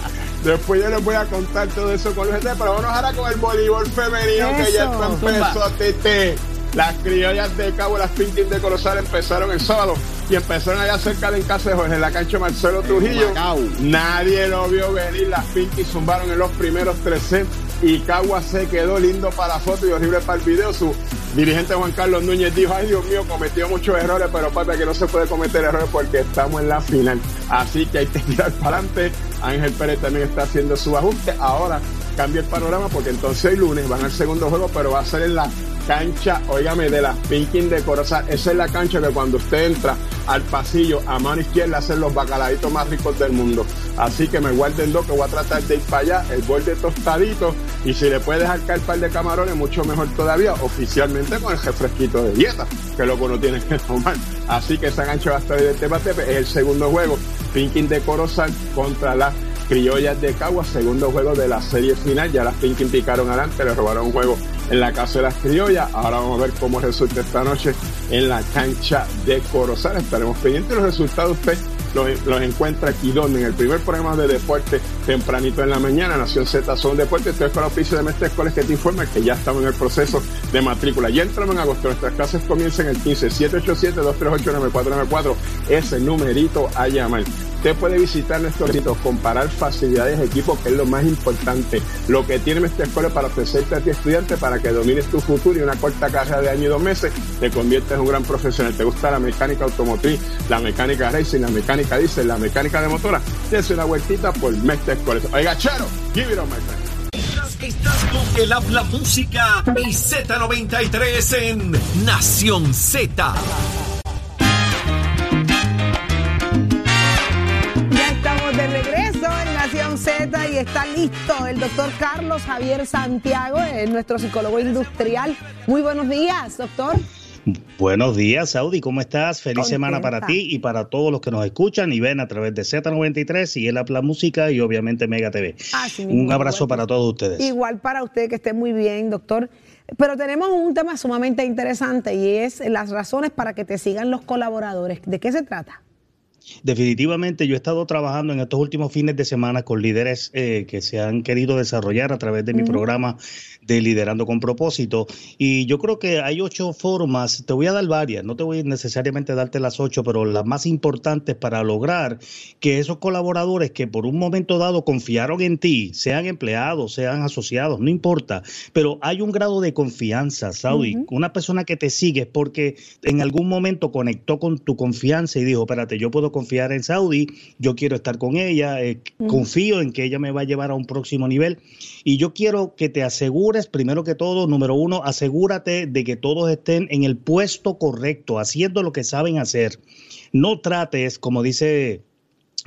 Después yo les voy a contar todo eso con los gente, pero vamos ahora con el voleibol femenino que ya empezó, Tete. Las criollas de Cabo, las Pinkies de Corozal empezaron el sábado y empezaron allá cerca de en casa de Jorge, en la cancha Marcelo Trujillo. Nadie lo vio venir, las Pinky zumbaron en los primeros tres sets y Cagua se quedó lindo para la foto y horrible para el video. Su dirigente Juan Carlos Núñez dijo, ay Dios mío, cometió muchos errores, pero papi, que no se puede cometer errores porque estamos en la final. Así que hay que tirar para adelante. Ángel Pérez también está haciendo su ajuste. Ahora cambia el panorama porque entonces el lunes van al segundo juego, pero va a ser en la cancha, óigame, de las Pinking de Corozal. Esa es la cancha que cuando usted entra al pasillo a mano izquierda hacen los bacaladitos más ricos del mundo. Así que me guarden dos que voy a tratar de ir para allá, el borde tostadito y si le puede dejar caer par de camarones, mucho mejor todavía, oficialmente con el refresquito de dieta, que lo que uno tiene que tomar. Así que esa cancha va a estar de Tepa Tepe, es el segundo juego, Pinking de Corozal contra las Criollas de Cagua, segundo juego de la serie final. Ya las Pinkin picaron adelante, le robaron un juego en la casa de las Criollas. Ahora vamos a ver cómo resulta esta noche en la cancha de Corozal. Estaremos pendientes de los resultados. Usted los, encuentra aquí donde en el primer programa de deporte tempranito en la mañana, Nación Z son deportes. Estoy con la oficio de Mestre Escoles que te informa que ya estamos en el proceso de matrícula. Ya entramos en agosto. Nuestras clases comienzan el 15 787 238 9494 Ese numerito a llamar. Usted puede visitar nuestros sitios, comparar facilidades, equipos, que es lo más importante. Lo que tiene nuestra escuela para ofrecerte a ti estudiante para que domines tu futuro y una corta carrera de año y dos meses te conviertes en un gran profesional. ¿Te gusta la mecánica automotriz, la mecánica racing, la mecánica diésel, la mecánica de motora? Dese una vueltita por Mestre Escuela. Oiga, Charo, give it on, my friend. Estás con el habla música y Z93 en Nación Z. y está listo el doctor Carlos Javier Santiago, nuestro psicólogo industrial. Muy buenos días, doctor. Buenos días, Saudi, ¿cómo estás? Feliz semana para ti y para todos los que nos escuchan y ven a través de Z93 y el Apla Música y obviamente Mega TV. un abrazo para todos ustedes. Igual para usted, que esté muy bien, doctor. Pero tenemos un tema sumamente interesante y es las razones para que te sigan los colaboradores. ¿De qué se trata? Definitivamente yo he estado trabajando en estos últimos fines de semana con líderes eh, que se han querido desarrollar a través de mi programa de Liderando con propósito. Y yo creo que hay ocho formas, te voy a dar varias, no te voy necesariamente a darte las ocho, pero las más importantes para lograr que esos colaboradores que por un momento dado confiaron en ti, sean empleados, sean asociados, no importa, pero hay un grado de confianza, Saudi, una persona que te sigue porque en algún momento conectó con tu confianza y dijo, espérate, yo puedo confiar en Saudi, yo quiero estar con ella, eh, confío en que ella me va a llevar a un próximo nivel y yo quiero que te asegures primero que todo, número uno, asegúrate de que todos estén en el puesto correcto, haciendo lo que saben hacer. No trates, como dice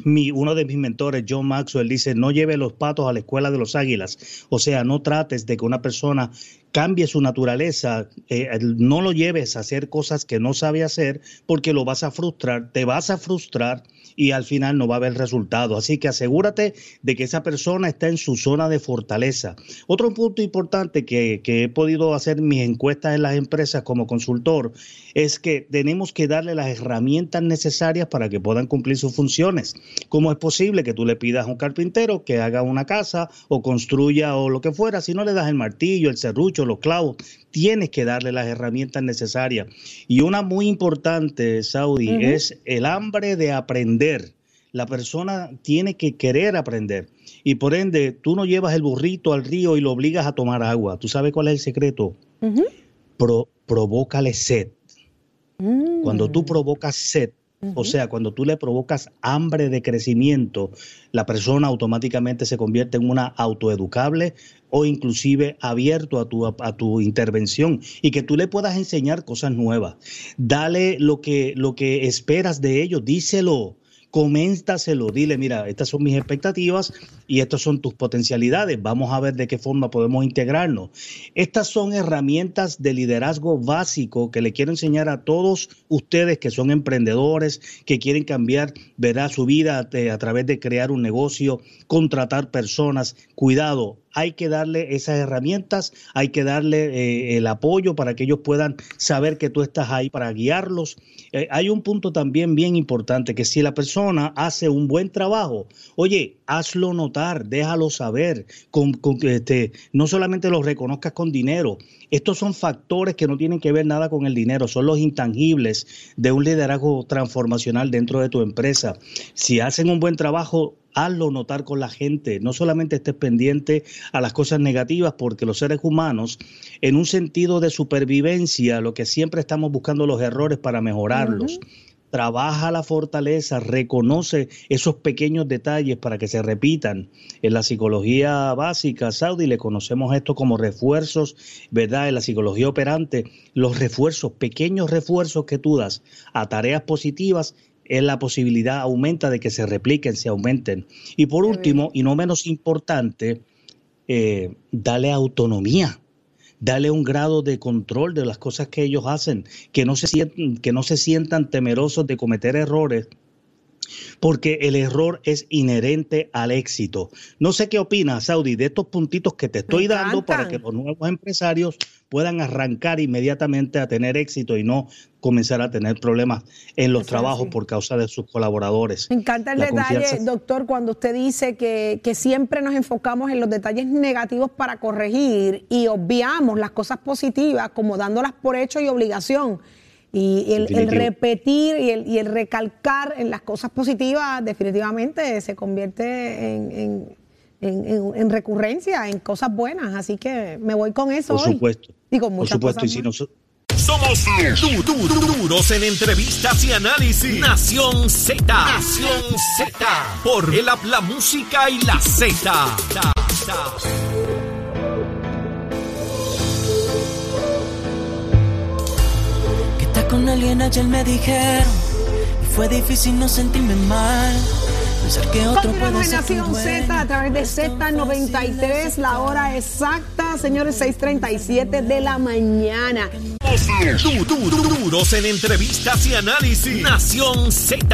mi, uno de mis mentores, John Maxwell, dice, no lleve los patos a la escuela de los águilas. O sea, no trates de que una persona cambie su naturaleza, eh, no lo lleves a hacer cosas que no sabe hacer porque lo vas a frustrar, te vas a frustrar y al final no va a haber resultado. Así que asegúrate de que esa persona está en su zona de fortaleza. Otro punto importante que, he podido hacer mis encuestas en las empresas como consultor es que tenemos que darle las herramientas necesarias para que puedan cumplir sus funciones. ¿Cómo es posible que tú le pidas a un carpintero que haga una casa o construya o lo que fuera si no le das el martillo, el serrucho, los clavos? Tienes que darle las herramientas necesarias. Y una muy importante, Saudi, es el hambre de aprender la persona tiene que querer aprender. Y por ende, tú no llevas el burrito al río y lo obligas a tomar agua. ¿Tú sabes cuál es el secreto? provócale sed. Mm. Cuando tú provocas sed, o sea, cuando tú le provocas hambre de crecimiento, la persona automáticamente se convierte en una autoeducable o inclusive abierto a tu, a, tu intervención y que tú le puedas enseñar cosas nuevas. Dale lo que, lo que esperas de ellos, díselo coméntaselo, dile, mira, estas son mis expectativas y estas son tus potencialidades, vamos a ver de qué forma podemos integrarnos. Estas son herramientas de liderazgo básico que le quiero enseñar a todos ustedes que son emprendedores, que quieren cambiar, verá su vida a, a través de crear un negocio, contratar personas. Cuidado, hay que darle esas herramientas, hay que darle eh, el apoyo para que ellos puedan saber que tú estás ahí para guiarlos. Eh, hay un punto también bien importante, que si la persona hace un buen trabajo, oye, hazlo notar notar, déjalo saber, con, este, no solamente los reconozcas con dinero, estos son factores que no tienen que ver nada con el dinero, son los intangibles de un liderazgo transformacional dentro de tu empresa. Si hacen un buen trabajo, hazlo notar con la gente, no solamente estés pendiente a las cosas negativas, porque los seres humanos, en un sentido de supervivencia, lo que siempre estamos buscando los errores para mejorarlos trabaja la fortaleza, reconoce esos pequeños detalles para que se repitan. En la psicología básica saudí le conocemos esto como refuerzos, ¿verdad? En la psicología operante, los refuerzos, pequeños refuerzos que tú das a tareas positivas, es la posibilidad aumenta de que se repliquen, se aumenten. Y por último, y no menos importante, eh, dale autonomía dale un grado de control de las cosas que ellos hacen, que no se sientan, que no se sientan temerosos de cometer errores, porque el error es inherente al éxito. No sé qué opinas, Saudi, de estos puntitos que te estoy dando para que los nuevos empresarios puedan arrancar inmediatamente a tener éxito y no comenzar a tener problemas en los trabajos por causa de sus colaboradores. Me encanta el detalle, doctor, cuando usted dice que, que siempre nos enfocamos en los detalles negativos para corregir y obviamos las cosas positivas como dándolas por hecho y obligación. Y el, repetir y el, y el, recalcar en las cosas positivas definitivamente se convierte en, en, recurrencia, en cosas buenas. Así que me voy con eso. Por supuesto. Digo, Por supuesto. Y si Somos duros en entrevistas y análisis. Nación Z. Nación Z. Por el la música y la Z con alguien ayer me dijeron y fue difícil no sentirme mal. Pensar que otro puede ser Nación Z a través de Z93, la hora exacta, señores, 6:37 de la mañana. Duros en entrevistas y análisis. Nación Z.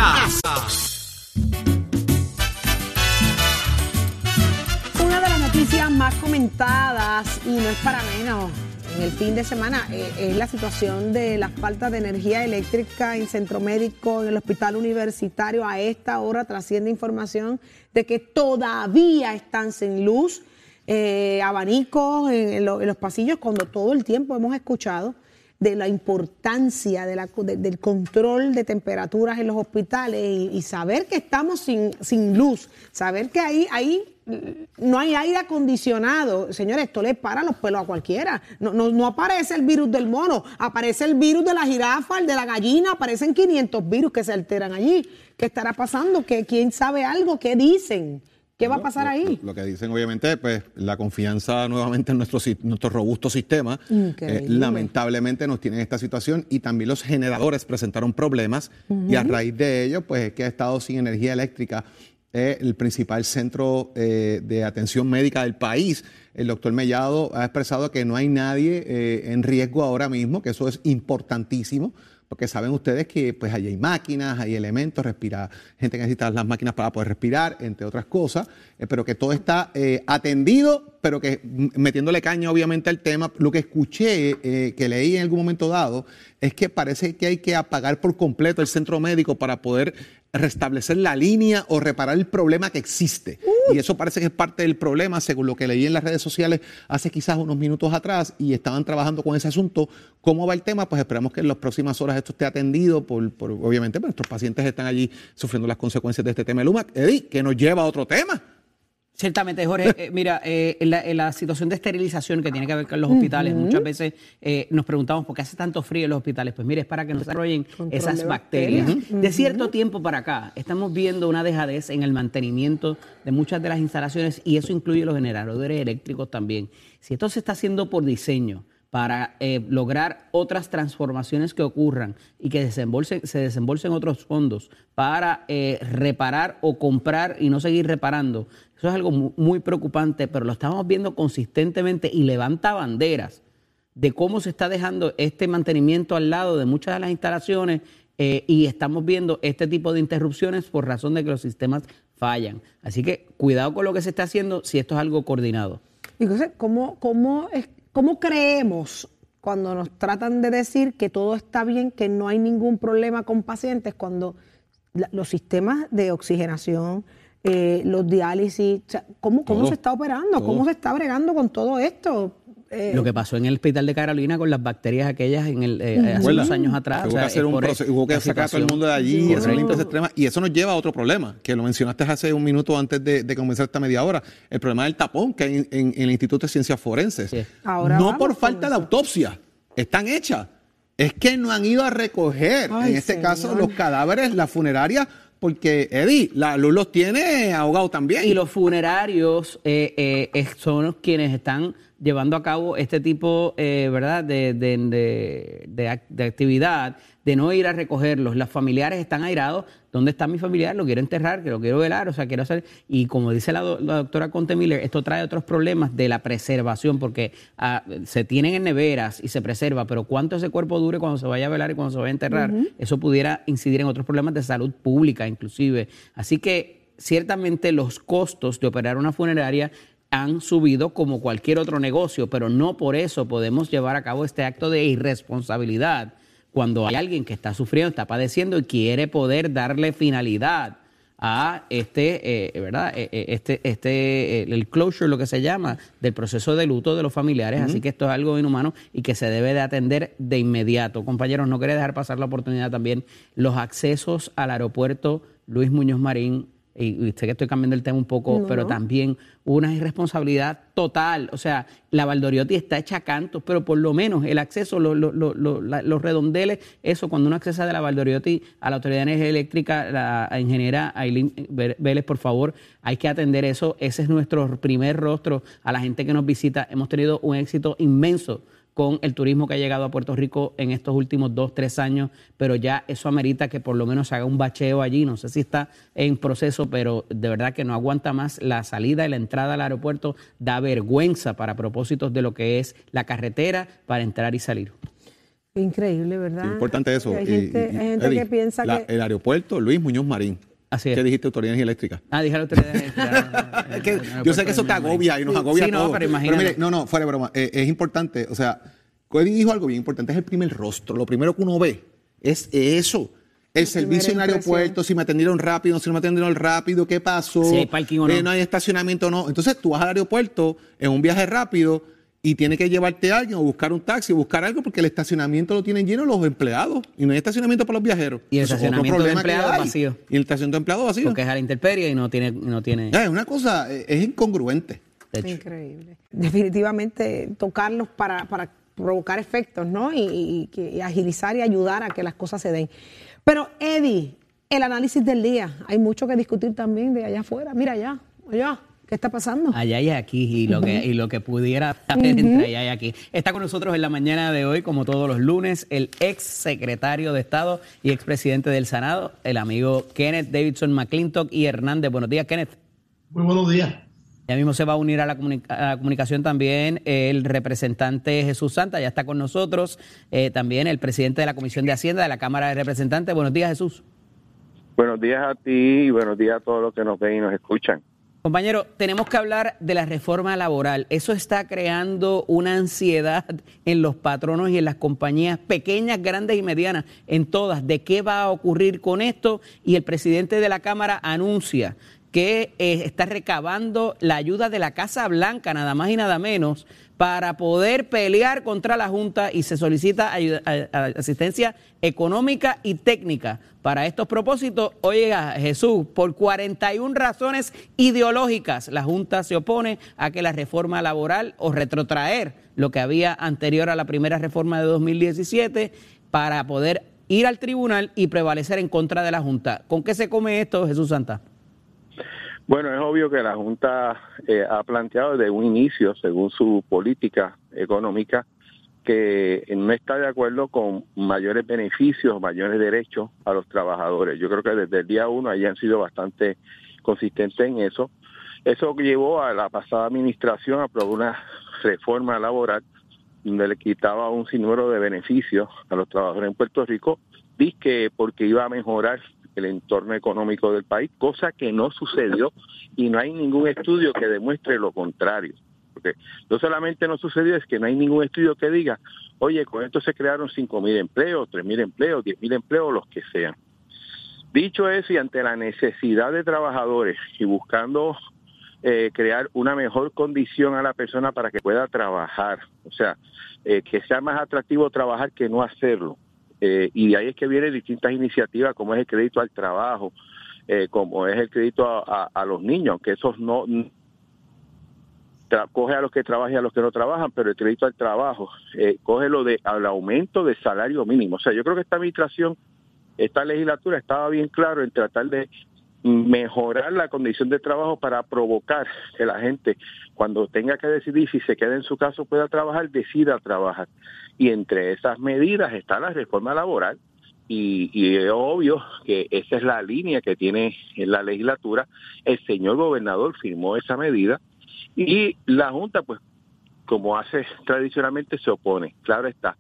Una de las noticias más comentadas, y no es para menos, en el fin de semana eh, es la situación de la falta de energía eléctrica en centro médico, en el hospital universitario. A esta hora trasciende información de que todavía están sin luz, eh, abanicos en, los pasillos, cuando todo el tiempo hemos escuchado de la importancia del control de temperaturas en los hospitales y, saber que estamos sin, sin luz, saber que ahí, ahí no hay aire acondicionado. Señores, esto le para los pelos a cualquiera. No, no, aparece el virus del mono, aparece el virus de la jirafa, el de la gallina, aparecen 500 virus que se alteran allí. ¿Qué estará pasando? ¿Que, ¿Quién sabe algo? ¿Qué dicen? ¿Qué va a pasar ahí? Lo, que dicen, obviamente, pues la confianza nuevamente en nuestro, nuestro robusto sistema. Eh, lamentablemente nos tienen esta situación y también los generadores presentaron problemas y a raíz de ello, pues es que ha estado sin energía eléctrica es el principal centro eh, de atención médica del país. El doctor Mellado ha expresado que no hay nadie eh, en riesgo ahora mismo, que eso es importantísimo, porque saben ustedes que pues allí hay máquinas, hay elementos, respira, gente que necesita las máquinas para poder respirar, entre otras cosas, eh, pero que todo está atendido, pero que metiéndole caña obviamente al tema, lo que escuché, que leí en algún momento dado, es que parece que hay que apagar por completo el centro médico para poder restablecer la línea o reparar el problema que existe. Y eso parece que es parte del problema, según lo que leí en las redes sociales hace quizás unos minutos atrás, y estaban trabajando con ese asunto. ¿Cómo va el tema? Pues esperamos que en las próximas horas esto esté atendido, por, obviamente pues, nuestros pacientes están allí sufriendo las consecuencias de este tema. Luma, Eddie, que nos lleva a otro tema. Ciertamente, Jorge, eh, mira, eh, en, la, situación de esterilización que tiene que ver con los hospitales, muchas veces eh, nos preguntamos por qué hace tanto frío en los hospitales. Pues mire, es para que no desarrollen esas bacterias. De cierto tiempo para acá, estamos viendo una dejadez en el mantenimiento de muchas de las instalaciones y eso incluye los generadores eléctricos también. Si esto se está haciendo por diseño, para lograr otras transformaciones que ocurran y que desembolsen, se desembolsen otros fondos para reparar o comprar y no seguir reparando eso es algo muy preocupante, pero lo estamos viendo consistentemente y levanta banderas de cómo se está dejando este mantenimiento al lado de muchas de las instalaciones eh, y estamos viendo este tipo de interrupciones por razón de que los sistemas fallan. Así que cuidado con lo que se está haciendo si esto es algo coordinado. Entonces, ¿cómo, cómo, cómo creemos cuando nos tratan de decir que todo está bien, que no hay ningún problema con pacientes, cuando los sistemas de oxigenación, eh, los diálisis, o sea, ¿cómo, cómo Todo. se está operando? Todo. ¿Cómo se está bregando con todo esto? Eh, Lo que pasó en el hospital de Carolina con las bacterias aquellas en el, eh, hace unos años atrás. Hubo o que hacer un proceso, hubo que sacar a todo el mundo de allí, Sí. esa limpieza extrema. Y eso nos lleva a otro problema, que lo mencionaste hace un minuto antes de, de comenzar esta media hora. El problema del tapón que hay en, en- en el Instituto de Ciencias Forenses. Sí. Ahora no por falta de autopsia, están hechas. Es que no han ido a recoger, Ay, en este señor. caso, los cadáveres, la funeraria, porque, Eddie, la luz los tiene ahogados también. Y los funerarios eh, eh, son quienes están llevando a cabo este tipo, eh, ¿verdad?, de, de- de actividad, de no ir a recogerlos. Los familiares están airados. ¿Dónde está mi familiar? Lo quiero enterrar, que lo quiero velar, o sea, quiero hacer... Y como dice la, do- la doctora Conte Miller, esto trae otros problemas de la preservación, porque ah, se tienen en neveras y se preserva, pero cuánto ese cuerpo dure cuando se vaya a velar y cuando se vaya a enterrar, eso pudiera incidir en otros problemas de salud pública, inclusive. Así que ciertamente los costos de operar una funeraria han subido como cualquier otro negocio, pero no por eso podemos llevar a cabo este acto de irresponsabilidad cuando hay alguien que está sufriendo, está padeciendo y quiere poder darle finalidad a este, eh, ¿verdad? Eh, eh, Este, este, eh, el closure, lo que se llama, del proceso de luto de los familiares. Así que esto es algo inhumano y que se debe de atender de inmediato. Compañeros, no quería dejar pasar la oportunidad también. Los accesos al aeropuerto Luis Muñoz Marín, y, y sé que estoy cambiando el tema un poco, No, pero no. también una irresponsabilidad total. O sea, la Valdoriotti está hecha a cantos, pero por lo menos el acceso, lo- lo- lo- lo- la- los redondeles, eso, cuando uno accesa de la Valdoriotti a la Autoridad de Energía Eléctrica, la ingeniera Aileen Vélez, por favor, hay que atender eso. Ese es nuestro primer rostro a la gente que nos visita. Hemos tenido un éxito inmenso con el turismo que ha llegado a Puerto Rico en estos últimos dos, tres años, pero ya eso amerita que por lo menos se haga un bacheo allí. No sé si está en proceso, pero de verdad que no aguanta más la salida y la entrada al aeropuerto. Da vergüenza para propósitos de lo que es la carretera para entrar y salir. Increíble, ¿verdad? Importante eso. Hay Y- gente, y- hay gente Eddie, que piensa la- que... El aeropuerto Luis Muñoz Marín. Así es. ¿Qué dijiste, Autoridad de Energía Eléctrica? Ah, dígalo ustedes. Es que yo sé que eso te agobia y nos agobia Sí, no, todo. pero imagínate. mire, no, no, fuera de broma. eh, es importante, o sea, Cody dijo algo bien importante, es el primer rostro. Lo primero que uno ve es eso. El servicio en el aeropuerto, si me atendieron rápido, si no me atendieron rápido, qué pasó. Si hay parking o no. Eh, no hay estacionamiento o no. Entonces tú vas al aeropuerto en un viaje rápido y tienes que llevarte a alguien o buscar un taxi o buscar algo porque el estacionamiento lo tienen lleno los empleados y no hay estacionamiento para los viajeros. Y el Eso es otro estacionamiento de empleados vacío. Y el estacionamiento de empleados vacío. Porque es a la intemperie y no tiene... No tiene Es una cosa, eh, es incongruente. de hecho. Increíble. Definitivamente tocarlos para, para provocar efectos, ¿no? Y, y- y- y agilizar y ayudar a que las cosas se den. Pero, Eddie, el análisis del día. Hay mucho que discutir también de allá afuera. Mira allá, allá. ¿Qué está pasando? Allá y aquí, y lo que, y lo que pudiera haber entre allá y aquí. Está con nosotros en la mañana de hoy, como todos los lunes, el ex secretario de Estado y expresidente del Senado, el amigo Kenneth Davidson McClintock y Hernández. Buenos días, Kenneth. Muy buenos días. Ya mismo se va a unir a la, comuni- a la comunicación también el representante Jesús Santa, ya está con nosotros, eh, también el presidente de la Comisión de Hacienda de la Cámara de Representantes. Buenos días, Jesús. Buenos días a ti y buenos días a todos los que nos ven y nos escuchan. Compañero, tenemos que hablar de la reforma laboral. Eso está creando una ansiedad en los patronos y en las compañías pequeñas, grandes y medianas, en todas, de qué va a ocurrir con esto. Y el presidente de la Cámara anuncia que eh, está recabando la ayuda de la Casa Blanca, nada más y nada menos, para poder pelear contra la Junta y se solicita ayuda- asistencia económica y técnica para estos propósitos. Oiga, Jesús, por 41 razones ideológicas, la Junta se opone a que la reforma laboral o retrotraer lo que había anterior a la primera reforma de 2017 para poder ir al tribunal y prevalecer en contra de la Junta. ¿Con qué se come esto, Jesús Santa? Bueno, es obvio que la Junta eh, ha planteado desde un inicio, según su política económica, que no está de acuerdo con mayores beneficios, mayores derechos a los trabajadores. Yo creo que desde el día uno hayan sido bastante consistentes en eso. Eso llevó a la pasada administración a aprobar una reforma laboral donde le quitaba un sinnúmero de beneficios a los trabajadores en Puerto Rico, que porque iba a mejorar el entorno económico del país, cosa que no sucedió y no hay ningún estudio que demuestre lo contrario. Porque no solamente no sucedió, es que no hay ningún estudio que diga, oye, con esto se crearon 5.000 empleos, 3.000 empleos, 10.000 empleos, los que sean. Dicho eso, y ante la necesidad de trabajadores y buscando eh, crear una mejor condición a la persona para que pueda trabajar, o sea, eh, que sea más atractivo trabajar que no hacerlo. Eh, y de ahí es que vienen distintas iniciativas como es el crédito al trabajo, eh, como es el crédito a, los niños, que esos no coge a los que trabajan y a los que no trabajan, pero el crédito al trabajo eh, coge lo de al aumento del salario mínimo. O sea, yo creo que esta administración, esta legislatura estaba bien claro en tratar de mejorar la condición de trabajo para provocar que la gente cuando tenga que decidir si se queda en su casa o pueda trabajar, decida trabajar. Y entre esas medidas está la reforma laboral y, y es obvio que esa es la línea que tiene en la legislatura. El señor gobernador firmó esa medida y la Junta, pues, como hace tradicionalmente, se opone. Claro está.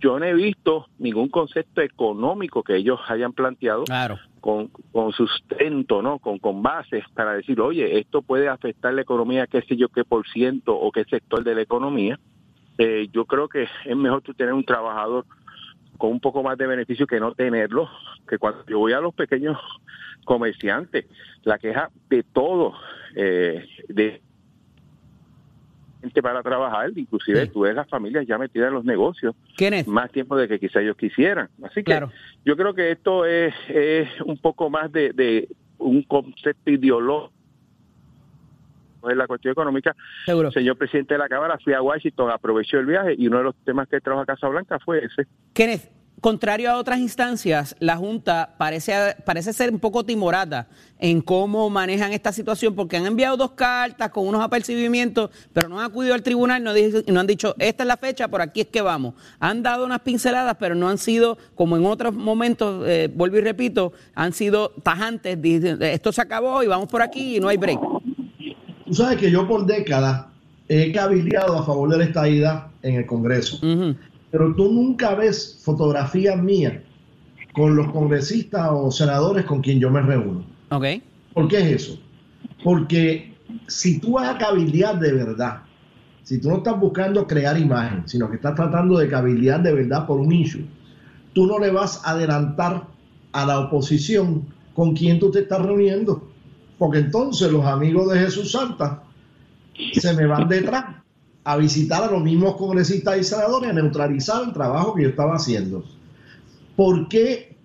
Yo no he visto ningún concepto económico que ellos hayan planteado Claro. con, con sustento, ¿no? Con, con bases para decir, oye, esto puede afectar la economía, qué sé yo, qué por ciento o qué sector de la economía. Eh, yo creo que es mejor tú tener un trabajador con un poco más de beneficio que no tenerlo, que cuando yo voy a los pequeños comerciantes, la queja de todo, eh, de gente para trabajar, inclusive tú ves las familias ya metidas en los negocios, más tiempo de que quizá ellos quisieran. Así que Claro. yo creo que esto es, es un poco más de, de un concepto ideológico en la cuestión económica. Seguro. Señor presidente de la Cámara, fui a Washington, aprovechó el viaje y uno de los temas que trajo a Casa Blanca fue ese. Kenneth, contrario a otras instancias, la Junta parece, parece ser un poco timorata en cómo manejan esta situación, porque han enviado dos cartas con unos apercibimientos, pero no han acudido al tribunal no, no han dicho, esta es la fecha, por aquí es que vamos. Han dado unas pinceladas, pero no han sido, como en otros momentos, eh, vuelvo y repito, han sido tajantes, dicen, esto se acabó y vamos por aquí y no hay break. Tú sabes que yo por décadas he cabildeado a favor de la estadidad en el Congreso. Pero tú nunca ves fotografías mías con los congresistas o senadores con quien yo me reúno. Ok. ¿Por qué es eso? Porque si tú vas a cabildear de verdad, si tú no estás buscando crear imagen, sino que estás tratando de cabildear de verdad por un issue, tú no le vas a adelantar a la oposición con quien tú te estás reuniendo. Porque entonces los amigos de Jesús Santa se me van detrás a visitar a los mismos congresistas y senadores, a neutralizar el trabajo que yo estaba haciendo. ¿Por qué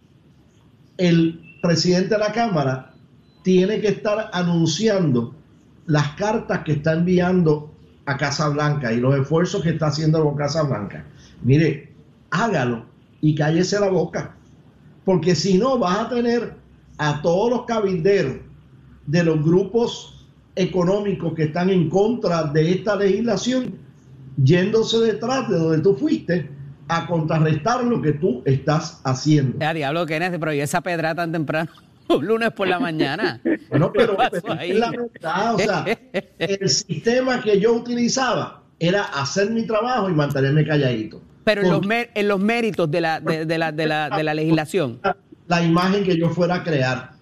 el presidente de la Cámara tiene que estar anunciando las cartas que está enviando a Casa Blanca y los esfuerzos que está haciendo con Casa Blanca? Mire, hágalo y cállese la boca. Porque si no, vas a tener a todos los cabilderos de los grupos económicos que están en contra de esta legislación yéndose detrás de donde tú fuiste a contrarrestar lo que tú estás haciendo. Ya, diablo, Kenneth, pero ¿y esa pedra tan temprano? Un lunes por la mañana. Bueno, pero, ¿Qué pasó pero es la verdad, o sea, el sistema que yo utilizaba era hacer mi trabajo y mantenerme calladito. Pero en los, en méritos de la, de, de la, de, la, de la legislación. la imagen que yo fuera a crear.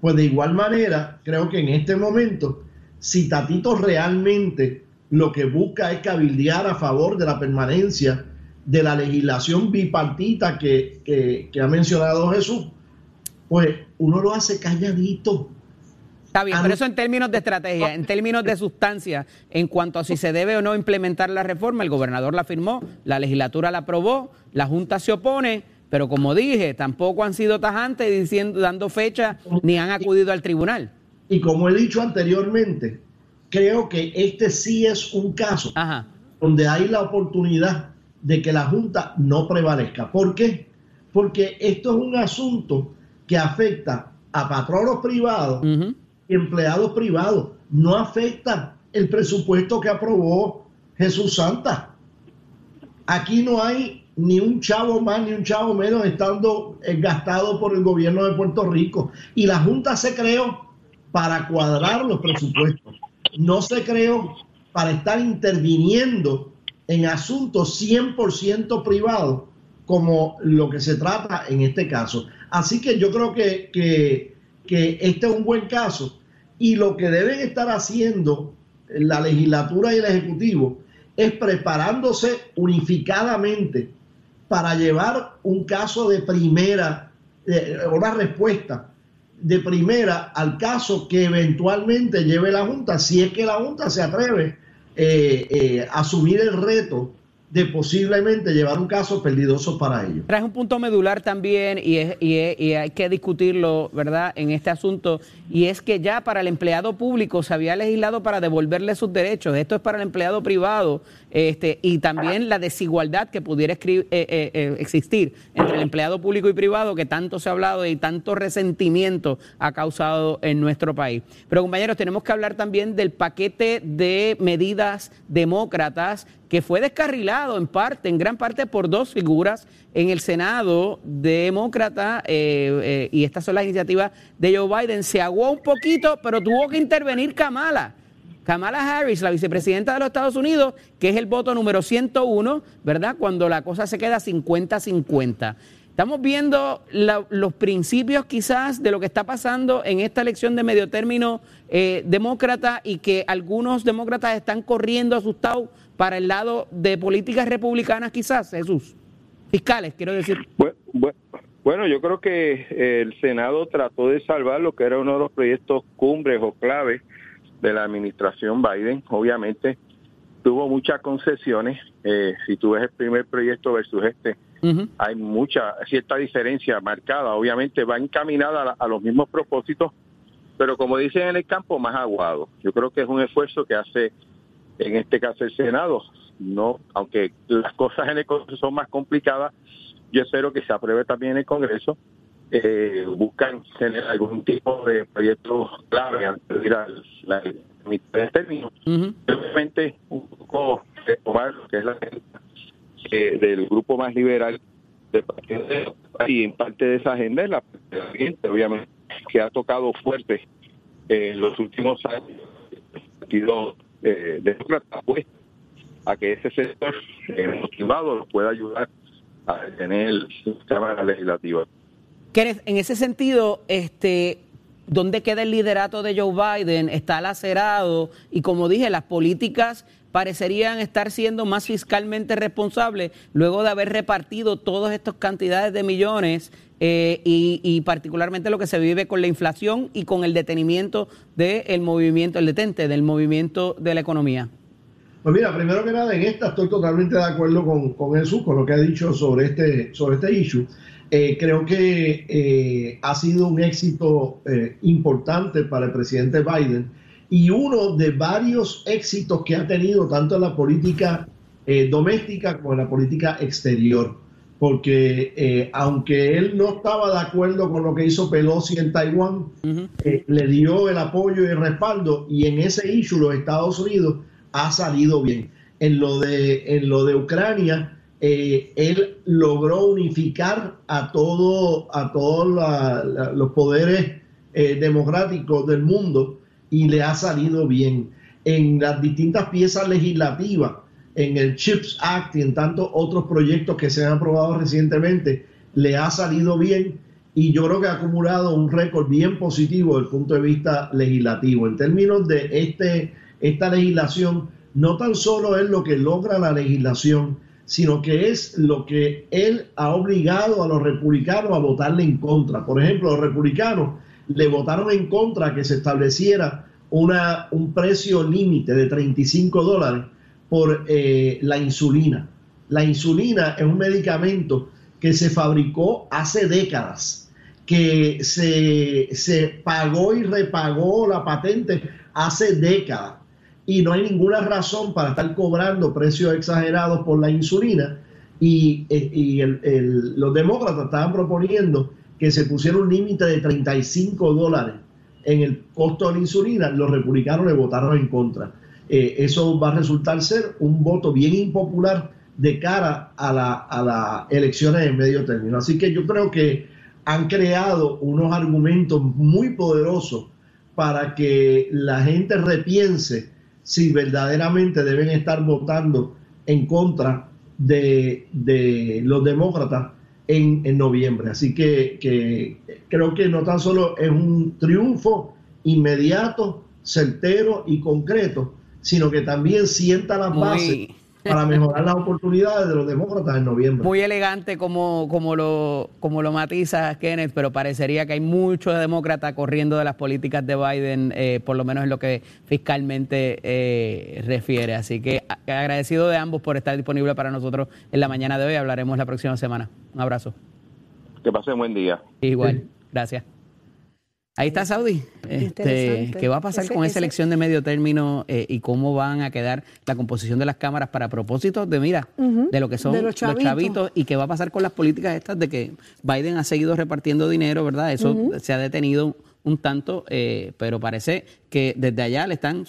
Pues de igual manera, creo que en este momento, si Tatito realmente lo que busca es cabildear a favor de la permanencia de la legislación bipartita que, que- que ha mencionado Jesús, pues uno lo hace calladito. Está bien, pero eso en términos de estrategia, en términos de sustancia, en cuanto a si se debe o no implementar la reforma, el gobernador la firmó, la legislatura la aprobó, la Junta se opone, pero como dije, tampoco han sido tajantes diciendo, dando fecha ni han acudido al tribunal. Y como he dicho anteriormente, creo que este sí es un caso donde hay la oportunidad de que la Junta no prevalezca. ¿Por qué? Porque esto es un asunto que afecta a patronos privados y empleados privados. No afecta el presupuesto que aprobó Jesús Santa. Aquí no hay ni un chavo más ni un chavo menos estando eh, gastado por el gobierno de Puerto Rico. Y la Junta se creó para cuadrar los presupuestos. No se creó para estar interviniendo en asuntos 100% privados como lo que se trata en este caso. Así que yo creo que, que, que este es un buen caso y lo que deben estar haciendo la legislatura y el ejecutivo es preparándose unificadamente para llevar un caso de primera una respuesta de primera al caso que eventualmente lleve la Junta, si es que la Junta se atreve eh, eh, a asumir el reto de posiblemente llevar un caso perdidoso para ellos. Traes un punto medular también y, es, y, es, y, hay que discutirlo, ¿verdad?, en este asunto, y es que ya para el empleado público se había legislado para devolverle sus derechos, esto es para el empleado privado, este, y también la desigualdad que pudiera eh, eh, eh, existir entre el empleado público y privado, que tanto se ha hablado y tanto resentimiento ha causado en nuestro país. Pero compañeros, tenemos que hablar también del paquete de medidas demócratas que fue descarrilado en parte, en gran parte por dos figuras en el Senado demócrata, eh, eh, y estas son las iniciativas de Joe Biden. Se aguó un poquito, pero tuvo que intervenir Kamala. Kamala Harris, la vicepresidenta de los Estados Unidos, que es el voto número 101, ¿verdad? Cuando la cosa se queda 50-50. Estamos viendo los principios quizás de lo que está pasando en esta elección de medio término eh, demócrata y que algunos demócratas están corriendo asustados para el lado de políticas republicanas quizás, Jesús. Fiscales, quiero decir. Bueno, bueno, yo creo que el Senado trató de salvar lo que era uno de los proyectos cumbres o claves de la administración Biden. Obviamente tuvo muchas concesiones. Eh, si tú ves el primer proyecto versus este, uh -huh. hay mucha, cierta diferencia marcada. Obviamente va encaminada a, a, los mismos propósitos, pero como dicen en el campo, más aguado. Yo creo que es un esfuerzo que hace, en este caso, el Senado. No, aunque las cosas en el Congreso son más complicadas, yo espero que se apruebe también en el Congreso. Eh, buscan tener algún tipo de proyecto clave antes de ir a la mitad de término. Uh -huh. Obviamente, un poco retomar lo que es la agenda eh, del grupo más liberal del partido de, y en parte de esa agenda es la siguiente, obviamente, que ha tocado fuerte eh, en los últimos años el partido eh, demócrata pues, a que ese sector eh, motivado pueda ayudar a tener Cámara Legislativa. En ese sentido, este, ¿dónde queda el liderato de Joe Biden? Está lacerado y como dije, las políticas parecerían estar siendo más fiscalmente responsables luego de haber repartido todas estas cantidades de millones eh, y, particularmente lo que se vive con la inflación y con el detenimiento del movimiento, el detente del movimiento de la economía. Pues mira, primero que nada, en esta estoy totalmente de acuerdo con, con Jesús, con lo que ha dicho sobre este, sobre este issue. Eh, creo que eh, ha sido un éxito importante para el presidente Biden y uno de varios éxitos que ha tenido tanto en la política eh, doméstica como en la política exterior. Porque aunque él no estaba de acuerdo con lo que hizo Pelosi en Taiwán, uh -huh. le dio el apoyo y el respaldo y en ese issue los Estados Unidos ha salido bien. En lo de, en lo de Ucrania, eh, él logró unificar a todo a todos los poderes eh, democráticos del mundo y le ha salido bien en las distintas piezas legislativas en el CHIPS Act y en tantos otros proyectos que se han aprobado recientemente le ha salido bien y yo creo que ha acumulado un récord bien positivo desde el punto de vista legislativo en términos de este esta legislación no tan solo es lo que logra la legislación sino que es lo que él ha obligado a los republicanos a votarle en contra. Por ejemplo, los republicanos le votaron en contra que se estableciera una, un precio límite de 35 dólares por eh, la insulina. La insulina es un medicamento que se fabricó hace décadas, que se, se pagó y repagó la patente hace décadas y no hay ninguna razón para estar cobrando precios exagerados por la insulina. Y, eh, y los demócratas estaban proponiendo que se pusiera un límite de 35 dólares en el costo de la insulina. Los republicanos le votaron en contra. Eh, eso va a resultar ser un voto bien impopular de cara a, la, a las elecciones en medio término. Así que yo creo que han creado unos argumentos muy poderosos para que la gente repiense si verdaderamente deben estar votando en contra de, de los demócratas en, en, noviembre. Así que, que creo que no tan solo es un triunfo inmediato, certero y concreto, sino que también sienta las bases para mejorar las oportunidades de los demócratas en noviembre. Muy elegante como, como, lo, como lo matiza Kenneth, pero parecería que hay muchos demócratas corriendo de las políticas de Biden, eh, por lo menos en lo que fiscalmente eh, refiere. Así que agradecido de ambos por estar disponible para nosotros en la mañana de hoy. Hablaremos la próxima semana. Un abrazo. Que pasen buen día. Igual, gracias. Ahí está Saudi. Este, ¿Qué va a pasar con esa elección de medio término eh, y cómo van a quedar la composición de las cámaras para propósitos de, mira, de lo que son los chavitos. y qué va a pasar con las políticas estas de que Biden ha seguido repartiendo dinero, ¿verdad? Eso se ha detenido un tanto, eh, pero parece que desde allá le están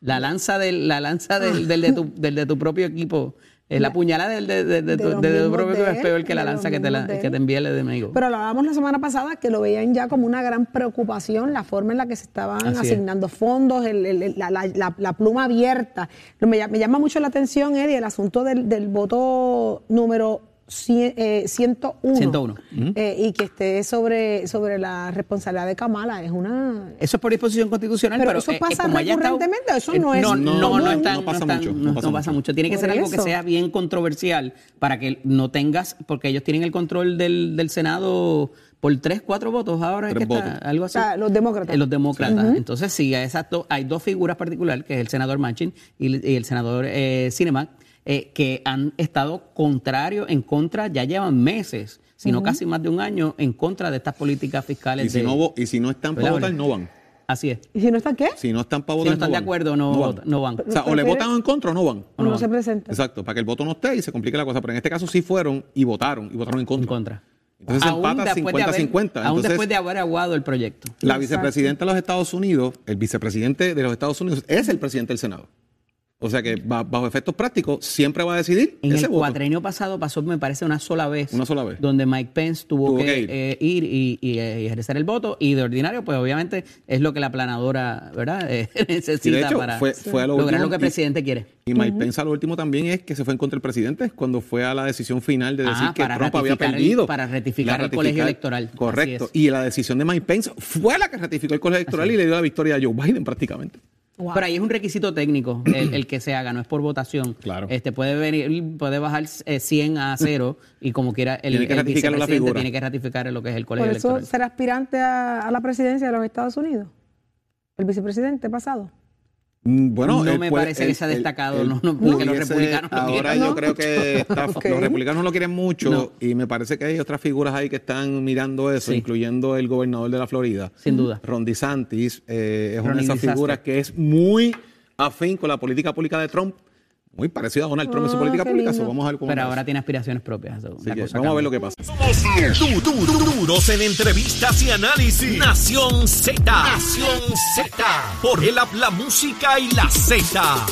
la lanza del, la lanza del, del, de, tu, del de tu propio equipo la puñalada de, de, de, tu, propio es peor que la lanza que te, la, que te envía el enemigo. Pero lo hablábamos la semana pasada que lo veían ya como una gran preocupación la forma en la que se estaban asignando fondos, el, la, la, la, pluma abierta. Me, me, llama mucho la atención, Eddie, el asunto del, del voto número 101. 101. Eh, eh, y que esté sobre, sobre la responsabilidad de Kamala. Es una. Eso es por disposición constitucional, pero, eso eh, pasa recurrentemente. eso no es. No, no, no, pasa mucho. No, pasa, mucho. Tiene que ser algo que sea bien controversial para que no tengas, porque ellos tienen el control del, del Senado por tres, cuatro votos ahora es que está algo así. los demócratas. los demócratas. Entonces, sí, exacto. Hay dos figuras particulares, que es el senador Manchin y, el senador eh, eh, que han estado contrarios, en contra, ya llevan meses, sino casi más de un año, en contra de estas políticas fiscales. Y si, no, y si no están para votar, no van. Así es. ¿Y si no están qué? Si no están para votar, Si no están de acuerdo, no, no, van. O sea, o le votan en contra o no van. O no, se presentan. Exacto, para que el voto no esté y se complique la cosa. Pero en este caso sí fueron y votaron, y votaron en contra. En contra. Entonces aún empata 50-50. Aún después de haber aguado el proyecto. La vicepresidenta de los Estados Unidos, el vicepresidente de los Estados Unidos es el presidente del Senado. O sea que bajo efectos prácticos siempre va a decidir. En el cuatrenio pasado pasó, me parece, una sola vez. Una sola vez. Donde Mike Pence tuvo, que, eh, ir, y, eh, ejercer el voto. Y de ordinario, pues obviamente es lo que la planadora ¿verdad? Eh, necesita para lograr lo que el presidente quiere. Y Mike Pence a lo último también es que se fue en contra del presidente cuando fue a la decisión final de decir ah, que Trump había perdido. para ratificar, el colegio electoral. Correcto. Y la decisión de Mike Pence fue la que ratificó el colegio electoral y le dio la victoria a Joe Biden prácticamente. Pero ahí es un requisito técnico el, que se haga, no es por votación. Claro. Este puede venir, puede bajar 100 a 0 y como quiera el, tiene que vicepresidente tiene que ratificar lo que es el colegio ¿Por eso electoral. será aspirante a la presidencia de los Estados Unidos? ¿El vicepresidente pasado? Mm, bueno, no me parece que se ha destacado, no, porque los republicanos Ahora yo creo que los republicanos lo quieren mucho y me parece que hay otras figuras ahí que están mirando eso, incluyendo el gobernador de la Florida. Sin duda. Ron DeSantis eh, es una de esas figuras que es muy afín con la política pública de Trump muy parecido a Donald Trump en su ah, política pública. vamos a ver Pero ahora tiene aspiraciones propias. vamos a ver lo que pasa. Duros en entrevistas y análisis. Nación Z. Nación Z. Por el habla música y la Z.